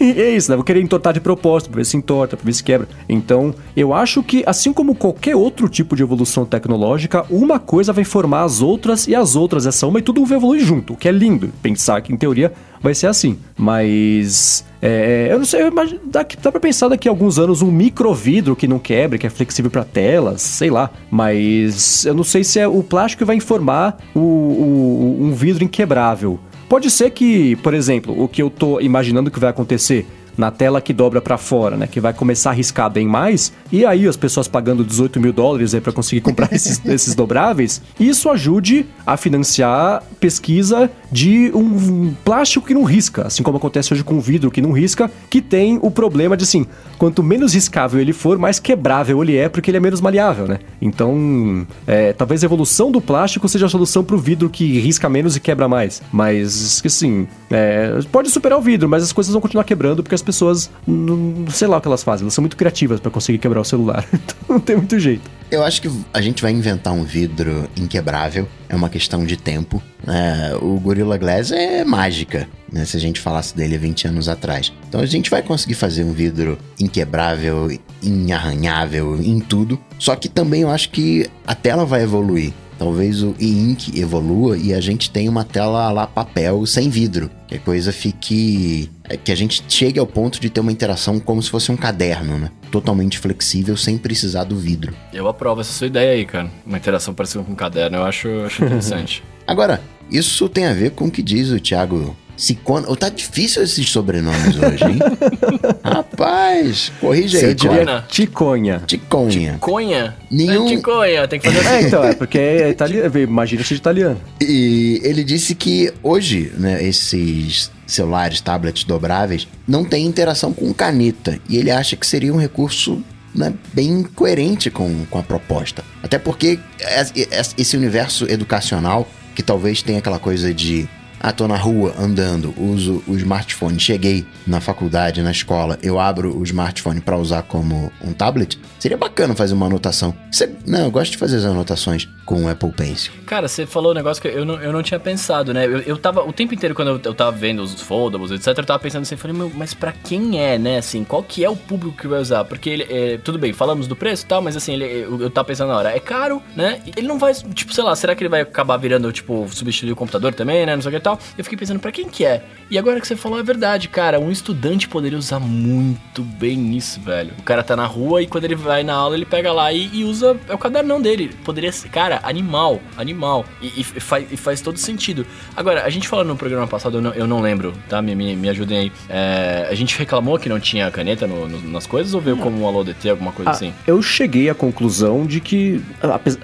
[LAUGHS] é isso, né? Vou querer entortar de propósito, pra ver se entorta, pra ver se quebra. Então, eu acho que, assim como qualquer outro tipo de evolução tecnológica, uma coisa vai formar as outras e as outras essa uma e tudo vai evoluir junto, o que é lindo. Pensar que, em teoria, vai ser assim. Mas. É, eu não sei, mas dá, dá pra pensar daqui a alguns anos um micro vidro que não quebra, que é flexível para telas, sei lá. Mas eu não sei se é o plástico que vai informar o, o, um vidro inquebrável. Pode ser que, por exemplo, o que eu tô imaginando que vai acontecer na tela que dobra para fora, né? Que vai começar a riscar bem mais. E aí as pessoas pagando 18 mil dólares para conseguir comprar [LAUGHS] esses, esses dobráveis. Isso ajude a financiar pesquisa de um plástico que não risca, assim como acontece hoje com o vidro que não risca, que tem o problema de assim, quanto menos riscável ele for, mais quebrável ele é, porque ele é menos maleável, né? Então, é, talvez a evolução do plástico seja a solução para o vidro que risca menos e quebra mais. Mas, assim, é, pode superar o vidro, mas as coisas vão continuar quebrando porque as pessoas, não sei lá o que elas fazem, elas são muito criativas para conseguir quebrar o celular. [LAUGHS] então não tem muito jeito. Eu acho que a gente vai inventar um vidro inquebrável, é uma questão de tempo. É, o Gorilla Glass é mágica, né, se a gente falasse dele 20 anos atrás. Então a gente vai conseguir fazer um vidro inquebrável, inarranhável em tudo. Só que também eu acho que a tela vai evoluir. Talvez o e-ink evolua e a gente tenha uma tela lá papel sem vidro. Que a coisa fique. É, que a gente chegue ao ponto de ter uma interação como se fosse um caderno, né? Totalmente flexível, sem precisar do vidro. Eu aprovo essa sua ideia aí, cara. Uma interação parecida com um caderno, eu acho, acho interessante. [LAUGHS] Agora, isso tem a ver com o que diz o Thiago Cicona. Oh, tá difícil esses sobrenomes hoje, hein? [LAUGHS] Rapaz, corrija aí, Ticonha. Ticonha. Ticonha. Ticonha? Nenhum... É ticonha, tem que fazer assim. É, então, é porque é italiano. Imagina ser italiano. E ele disse que hoje, né, esses celulares, tablets dobráveis, não tem interação com caneta. E ele acha que seria um recurso né, bem coerente com, com a proposta. Até porque esse universo educacional, que talvez tenha aquela coisa de ah, tô na rua andando, uso o smartphone, cheguei na faculdade, na escola, eu abro o smartphone para usar como um tablet, seria bacana fazer uma anotação. Você, não, eu gosto de fazer as anotações com o Apple Pencil. Cara, você falou um negócio que eu não, eu não tinha pensado, né? Eu, eu tava, o tempo inteiro quando eu, eu tava vendo os foldables, etc, eu tava pensando assim, falei, meu, mas pra quem é, né, assim, qual que é o público que vai usar? Porque ele, é, tudo bem, falamos do preço e tal, mas assim, ele, eu, eu tava pensando na hora, é caro, né? Ele não vai, tipo, sei lá, será que ele vai acabar virando, tipo, substituir o computador também, né, não sei o que e tal? Eu fiquei pensando, pra quem que é? E agora que você falou, é verdade, cara, um estudante poderia usar muito bem isso, velho. O cara tá na rua e quando ele vai na aula, ele pega lá e, e usa, é o cadernão dele. Poderia ser, cara, animal, animal. E, e, faz, e faz todo sentido. Agora, a gente falou no programa passado, eu não, eu não lembro, tá? Me, me, me ajudem aí. É, a gente reclamou que não tinha caneta no, no, nas coisas ou veio como um Alô DT, alguma coisa Ah, assim? Eu cheguei à conclusão de que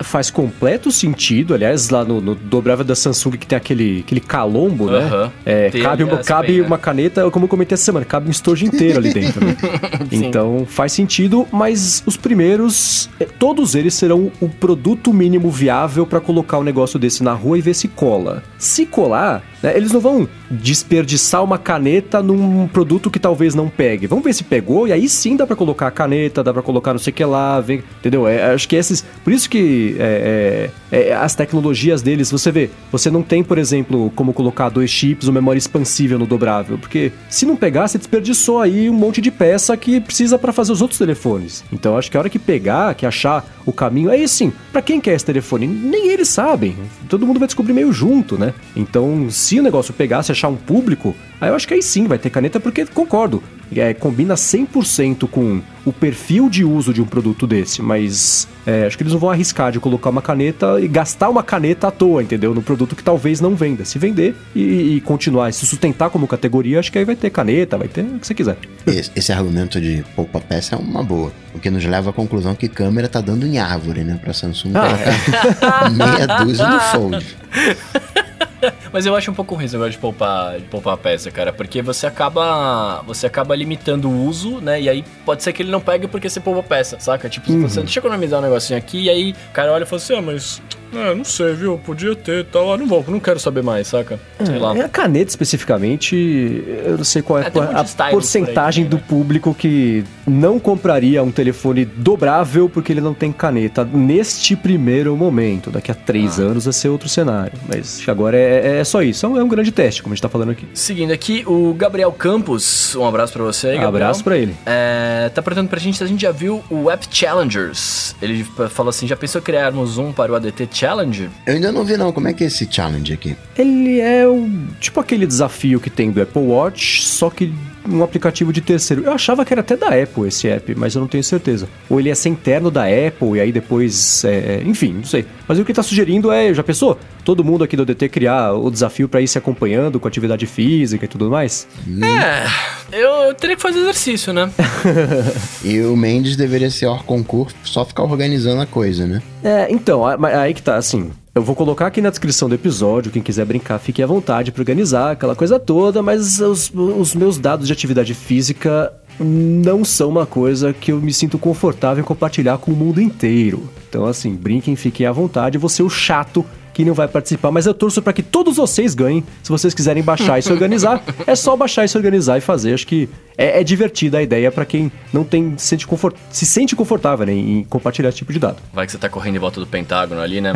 faz completo sentido, aliás, lá no, no dobrável da Samsung que tem aquele, aquele calombo, né? Aham. É, Tem, cabe uma, cabe bem, né? uma caneta, como eu comentei essa semana, cabe um estojo inteiro ali dentro, né? [LAUGHS] Então faz sentido, mas os primeiros, eh, todos eles serão o produto mínimo viável para colocar um negócio desse na rua e ver se cola. Se colar, né, eles não vão desperdiçar uma caneta num produto que talvez não pegue. Vamos ver se pegou e aí sim dá para colocar a caneta, dá para colocar não sei o que lá, vem, entendeu? É, acho que esses, por isso que é, é, é, as tecnologias deles, você vê, você não tem, por exemplo, como colocar dois chips ou memória expansível no dobrável, porque se não pegar, você desperdiçou aí um monte de peça que precisa para fazer os outros telefones. Então acho que a hora que pegar, que achar o caminho, aí sim, para quem quer esse telefone? Nem eles sabem. Todo mundo vai descobrir meio junto, né? Então, se o negócio pegar, se achar um público, aí eu acho que aí sim vai ter caneta, porque concordo, é, combina 100% com o perfil de uso de um produto desse, mas é, acho que eles não vão arriscar de colocar uma caneta e gastar uma caneta à toa, entendeu? No produto que talvez não venda. Se vender e, e continuar, se sustentar como categoria, acho que aí vai ter caneta, vai ter o que você quiser. Esse, esse argumento de poupa peça é uma boa, o que nos leva à conclusão que câmera tá dando em árvore, né? Pra Samsung colocar [LAUGHS] meia dúzia no Fold. [LAUGHS] [LAUGHS] Mas eu acho um pouco ruim esse negócio de poupar, de poupar a peça, cara, porque você acaba você acaba limitando o uso, né? E aí pode ser que ele não pegue porque você poupa a peça, saca? Tipo, você deixa eu economizar um negocinho aqui e aí o cara olha e fala assim: "Ah, mas é, não sei, viu? Podia ter e tal. Ah, não vou, não quero saber mais, saca? Sei lá. É, a caneta especificamente, eu não sei qual é, É, a styles porcentagem por aí, do público que não compraria um telefone dobrável porque ele não tem caneta neste primeiro momento. Daqui a três Ah. anos vai ser outro cenário. Mas agora é, é só isso. É um, é grande teste, como a gente tá falando aqui. Seguindo aqui, o Gabriel Campos, um abraço pra você aí, Gabriel. Abraço pra ele. É, tá perguntando pra gente se a gente já viu o App Challengers. Ele falou assim: já pensou em criarmos um para o ADT Challenge? Eu ainda não vi não, como é que é esse challenge aqui? Ele é o, tipo aquele desafio que tem do Apple Watch, só que um aplicativo de terceiro. Eu achava que era até da Apple esse app, mas eu não tenho certeza. Ou ele é ser interno da Apple e aí depois. é, enfim, não sei. Mas o que tá sugerindo é, já pensou? Todo mundo aqui do DT criar o desafio pra ir se acompanhando com atividade física e tudo mais? É, eu, eu teria que fazer exercício, né? [LAUGHS] E o Mendes deveria ser hors concurso, só ficar organizando a coisa, né? É, então, aí que tá, assim. Eu vou colocar aqui na descrição do episódio, quem quiser brincar, fique à vontade pra organizar aquela coisa toda, mas os, os meus dados de atividade física não são uma coisa que eu me sinto confortável em compartilhar com o mundo inteiro. Então, assim, brinquem, fiquem à vontade, eu vou ser o chato que não vai participar, mas eu torço pra que todos vocês ganhem. Se vocês quiserem baixar e se organizar, [LAUGHS] é só baixar e se organizar e fazer. Acho que é, é divertida a ideia pra quem não tem se sente, confort- se sente confortável né, em compartilhar esse tipo de dado. Vai que você tá correndo em volta do Pentágono ali, né?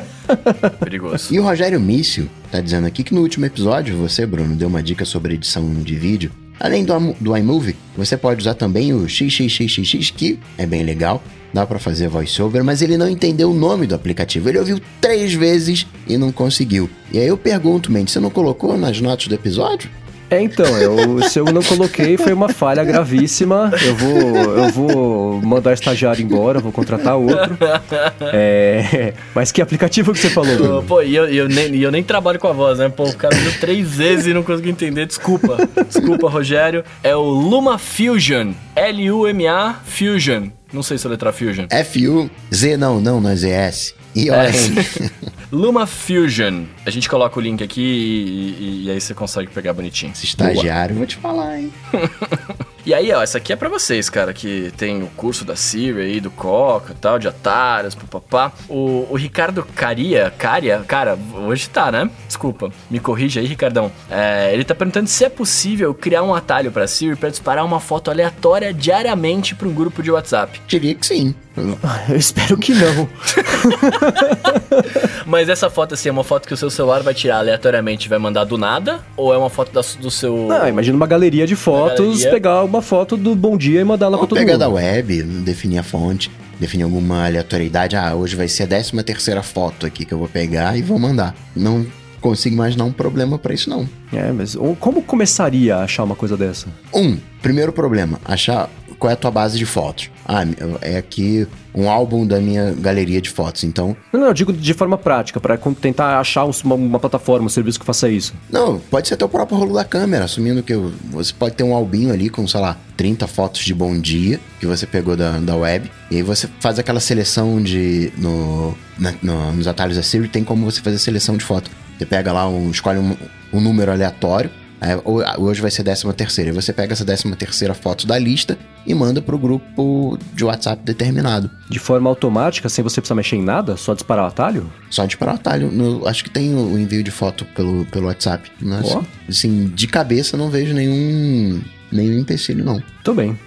[LAUGHS] Perigoso. E o Rogério Mício tá dizendo aqui que no último episódio você, Bruno, deu uma dica sobre edição de vídeo. Além do, do iMovie, você pode usar também o XXXXX, que é bem legal, dá pra fazer voiceover, mas ele não entendeu o nome do aplicativo. Ele ouviu três vezes e não conseguiu. E aí eu pergunto, Mendes, você não colocou nas notas do episódio? É, então, eu, se eu não coloquei, foi uma falha gravíssima. Eu vou, eu vou mandar o estagiário embora, vou contratar outro. É, mas que aplicativo que você falou? Pô, e eu, eu nem, eu nem trabalho com a voz, né? Pô, o cara viu três vezes e não conseguiu entender. Desculpa. Desculpa, Rogério. É o Luma Fusion. L-U-M-A Fusion. Não sei se é letra Fusion. F-U-Z, não, não, não é Z-S. I-O-N. [LAUGHS] Luma Fusion. A gente coloca o link aqui e, e- e aí você consegue pegar bonitinho. Esse estagiário, vou te falar, hein? [LAUGHS] E aí, ó, essa aqui é para vocês, cara, que tem o curso da Siri aí, do Coca tal, de atalhos, papapá. O, o Ricardo Caria, Caria, cara, hoje tá, né? Desculpa, me corrija aí, Ricardão. É, ele tá perguntando se é possível criar um atalho pra Siri pra disparar uma foto aleatória diariamente pra um grupo de WhatsApp. Diria que sim. Eu espero que não. [LAUGHS] Mas essa foto, assim, é uma foto que o seu celular vai tirar aleatoriamente e vai mandar do nada? Ou é uma foto da, do seu. Não, imagina uma galeria de fotos, galeria. pegar uma foto do bom dia e mandar lá pra todo pegar mundo. da web, definir a fonte, definir alguma aleatoriedade. Ah, hoje vai ser a 13 terceira foto aqui que eu vou pegar e vou mandar. Não consigo imaginar um problema para isso, não. É, mas como começaria a achar uma coisa dessa? Um, primeiro problema, achar qual é a tua base de fotos. Ah, é aqui um álbum da minha galeria de fotos, então... Não, não, eu digo de forma prática, para tentar achar uma, uma, plataforma, um serviço que faça isso. Não, pode ser até o próprio rolo da câmera, assumindo que você pode ter um albinho ali com, sei lá, 30 fotos de bom dia que você pegou da, da web, e aí você faz aquela seleção de... No, na, no, nos atalhos da Siri tem como você fazer seleção de foto. Você pega lá, um, escolhe um, um número aleatório, hoje vai ser 13 terceira. Você pega essa 13 terceira foto da lista e manda pro grupo de WhatsApp determinado. De forma automática, sem você precisar mexer em nada? Só disparar o atalho? Só disparar o atalho. No, acho que tem o envio de foto pelo, pelo WhatsApp. Mas, oh. assim, de cabeça não vejo nenhum, nenhum empecilho, não. Tô bem.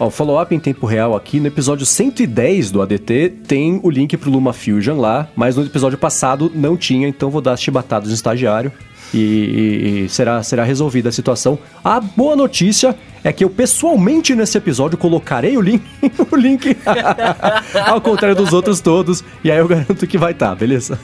Ó, o follow-up em tempo real aqui no episódio 110 do ADT tem o link pro Luma Fusion lá, mas no episódio passado não tinha, então vou dar as chibatadas no estagiário e, e, será, será resolvida a situação. A boa notícia é que eu pessoalmente nesse episódio colocarei o link, [LAUGHS] o link ao contrário dos outros todos, e aí eu garanto que vai estar, tá, beleza?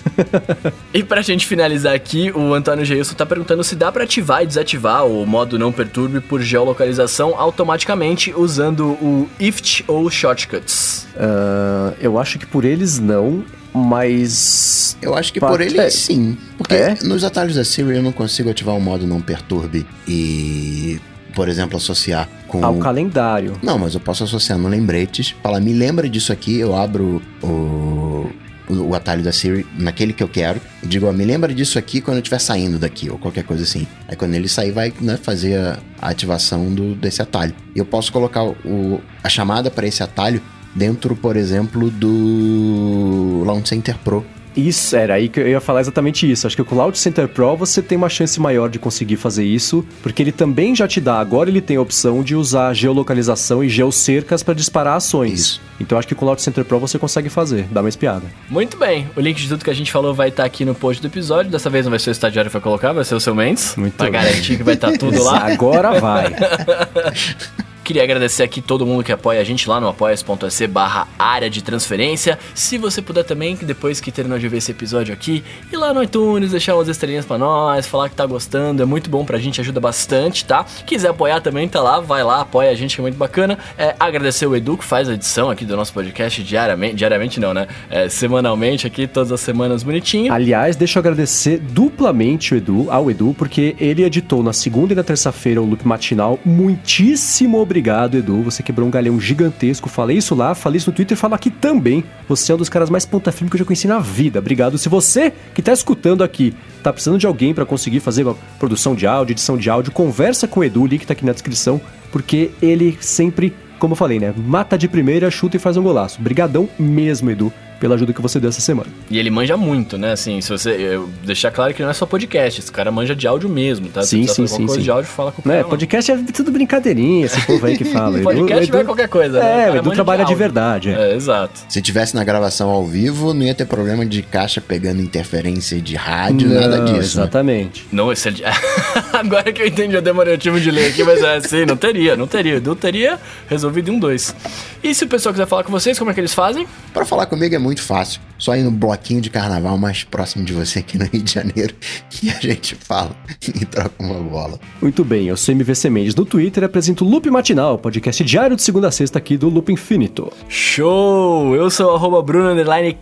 e pra gente finalizar aqui, o Antônio Geilson tá perguntando se dá para ativar e desativar o modo não perturbe por geolocalização automaticamente usando o IFT ou Shortcuts. Uh, eu acho que por eles não, mas. Eu acho que por ele é. sim. Porque é? nos atalhos da Siri eu não consigo ativar o modo não perturbe e, por exemplo, associar com. Ao calendário. Não, mas eu posso associar no lembretes, falar, me lembra disso aqui, eu abro o. O, atalho da Siri naquele que eu quero. E digo, ó, me lembra disso aqui quando eu estiver saindo daqui, ou qualquer coisa assim. Aí quando ele sair, vai né, fazer a, ativação do, desse atalho. E eu posso colocar o, a chamada para esse atalho dentro, por exemplo, do Launch Center Pro. Isso, era aí que eu ia falar exatamente isso. Acho que com o Cloud Center Pro você tem uma chance maior de conseguir fazer isso, porque ele também já te dá, agora ele tem a opção de usar geolocalização e geocercas para disparar ações. Isso. Então acho que com o Cloud Center Pro você consegue fazer, dá uma espiada. Muito bem, o link de tudo que a gente falou vai estar tá aqui no post do episódio. Dessa vez não vai ser o estagiário que vai colocar, vai ser o seu Mendes. Muito pra bem. garantir que vai estar tá tudo lá. Agora vai. [LAUGHS] Queria agradecer aqui todo mundo que apoia a gente lá no apoia.se barra área de transferência. Se você puder também, depois que terminar de ver esse episódio aqui, ir lá no iTunes, deixar umas estrelinhas para nós, falar que tá gostando, é muito bom pra gente, ajuda bastante, tá? Quiser apoiar também, tá lá, vai lá, apoia a gente, que é muito bacana. É, agradecer o Edu, que faz a edição aqui do nosso podcast diariamente, diariamente não, né? É, semanalmente aqui, todas as semanas bonitinho. Aliás, deixa eu agradecer duplamente o Edu, ao Edu, porque ele editou na segunda e na terça-feira o loop matinal. Muitíssimo obrigado obrigado, Edu. Você quebrou um galhão gigantesco. Falei isso lá, falei isso no Twitter falo aqui também. Você é um dos caras mais ponta firme que eu já conheci na vida. Obrigado. Se você que está escutando aqui tá precisando de alguém para conseguir fazer uma produção de áudio, edição de áudio, conversa com o Edu, o link tá aqui na descrição, porque ele sempre, como eu falei, né, mata de primeira, chuta e faz um golaço. Brigadão mesmo, Edu pela ajuda que você deu essa semana. E ele manja muito, né? Assim, se você. Eu deixar claro que não é só podcast, esse cara manja de áudio mesmo, tá? Sim, sim, sim. coisa sim. de áudio, fala com o cara. É, podcast é tudo brincadeirinha, esse povo aí que [LAUGHS] fala. podcast Edu, vai Edu, qualquer coisa, né? É, o Edu trabalha de, de verdade. É. é. exato. Se tivesse na gravação ao vivo, não ia ter problema de caixa pegando interferência de rádio, não, nada disso. Né? Exatamente. Né? Não, [LAUGHS] esse... [LAUGHS] Agora que eu entendi, eu demorei o time de ler aqui, mas é assim, não teria, não teria. Edu teria resolvido em um dois. E se o pessoal quiser falar com vocês, como é que eles fazem? Para falar comigo é muito fácil só ir no bloquinho de carnaval mais próximo de você aqui no Rio de Janeiro [LAUGHS] e a gente fala e troca uma bola. Muito bem, eu sou MVC Mendes no Twitter e apresento o Loop Matinal, podcast diário de segunda a sexta aqui do Loop Infinito. Show! Eu sou arroba Bruno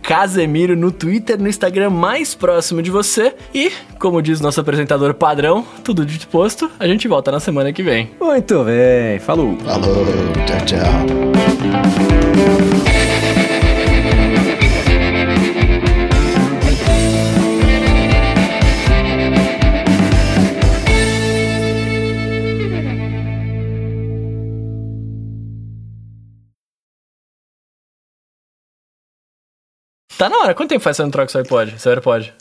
Casemiro no Twitter, no Instagram mais próximo de você e, como diz nosso apresentador padrão, tudo dito posto, a gente volta na semana que vem. Muito bem, falou! Falou, tchau, tchau. Tá na hora. Quanto tempo faz você não troca seu iPod? Seu AirPod?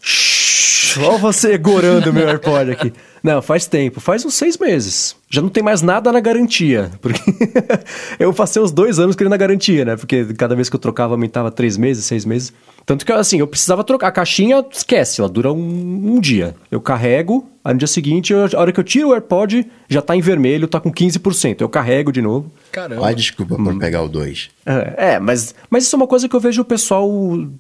Olha você gorando meu AirPod aqui. Não, faz tempo. Faz uns seis meses. Já não tem mais nada na garantia. Porque [LAUGHS] eu passei uns dois anos querendo a garantia, né? Porque cada vez que eu trocava aumentava três meses, seis meses. Tanto que, assim, eu precisava trocar. A caixinha, esquece, ela dura um, um dia. Eu carrego, aí no dia seguinte, eu, a hora que eu tiro o AirPod, já tá em vermelho, tá com 15%. Eu carrego de novo. Caramba. Olha, desculpa por hum. pegar o 2. É, é, mas, mas isso é uma coisa que eu vejo o pessoal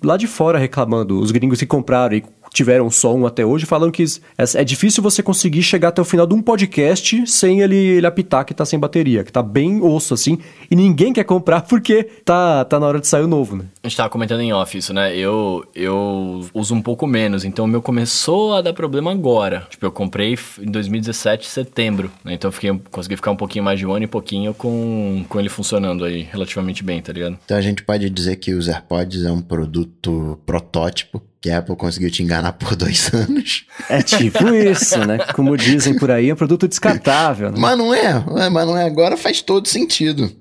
lá de fora reclamando. Os gringos que compraram e tiveram só um até hoje, falando que é, é difícil você conseguir chegar até o final de um podcast sem ele, ele apitar que tá sem bateria, que tá bem osso assim, e ninguém quer comprar [LAUGHS] porque tá, tá na hora de sair o novo, né? A gente tava comentando em off isso, né? Eu, eu uso um pouco menos, então o meu começou a dar problema agora. Tipo, eu comprei em 2017, setembro, né? Então eu fiquei, consegui ficar um pouquinho mais de um ano e pouquinho com, com ele funcionando aí relativamente bem, tá ligado? Então a gente pode dizer que os AirPods é um produto protótipo que a Apple conseguiu te enganar por [LAUGHS] dois anos. É tipo isso, né? Como dizem por aí, é um produto descartável. Né? Mas não é, mas não é. Agora faz todo sentido.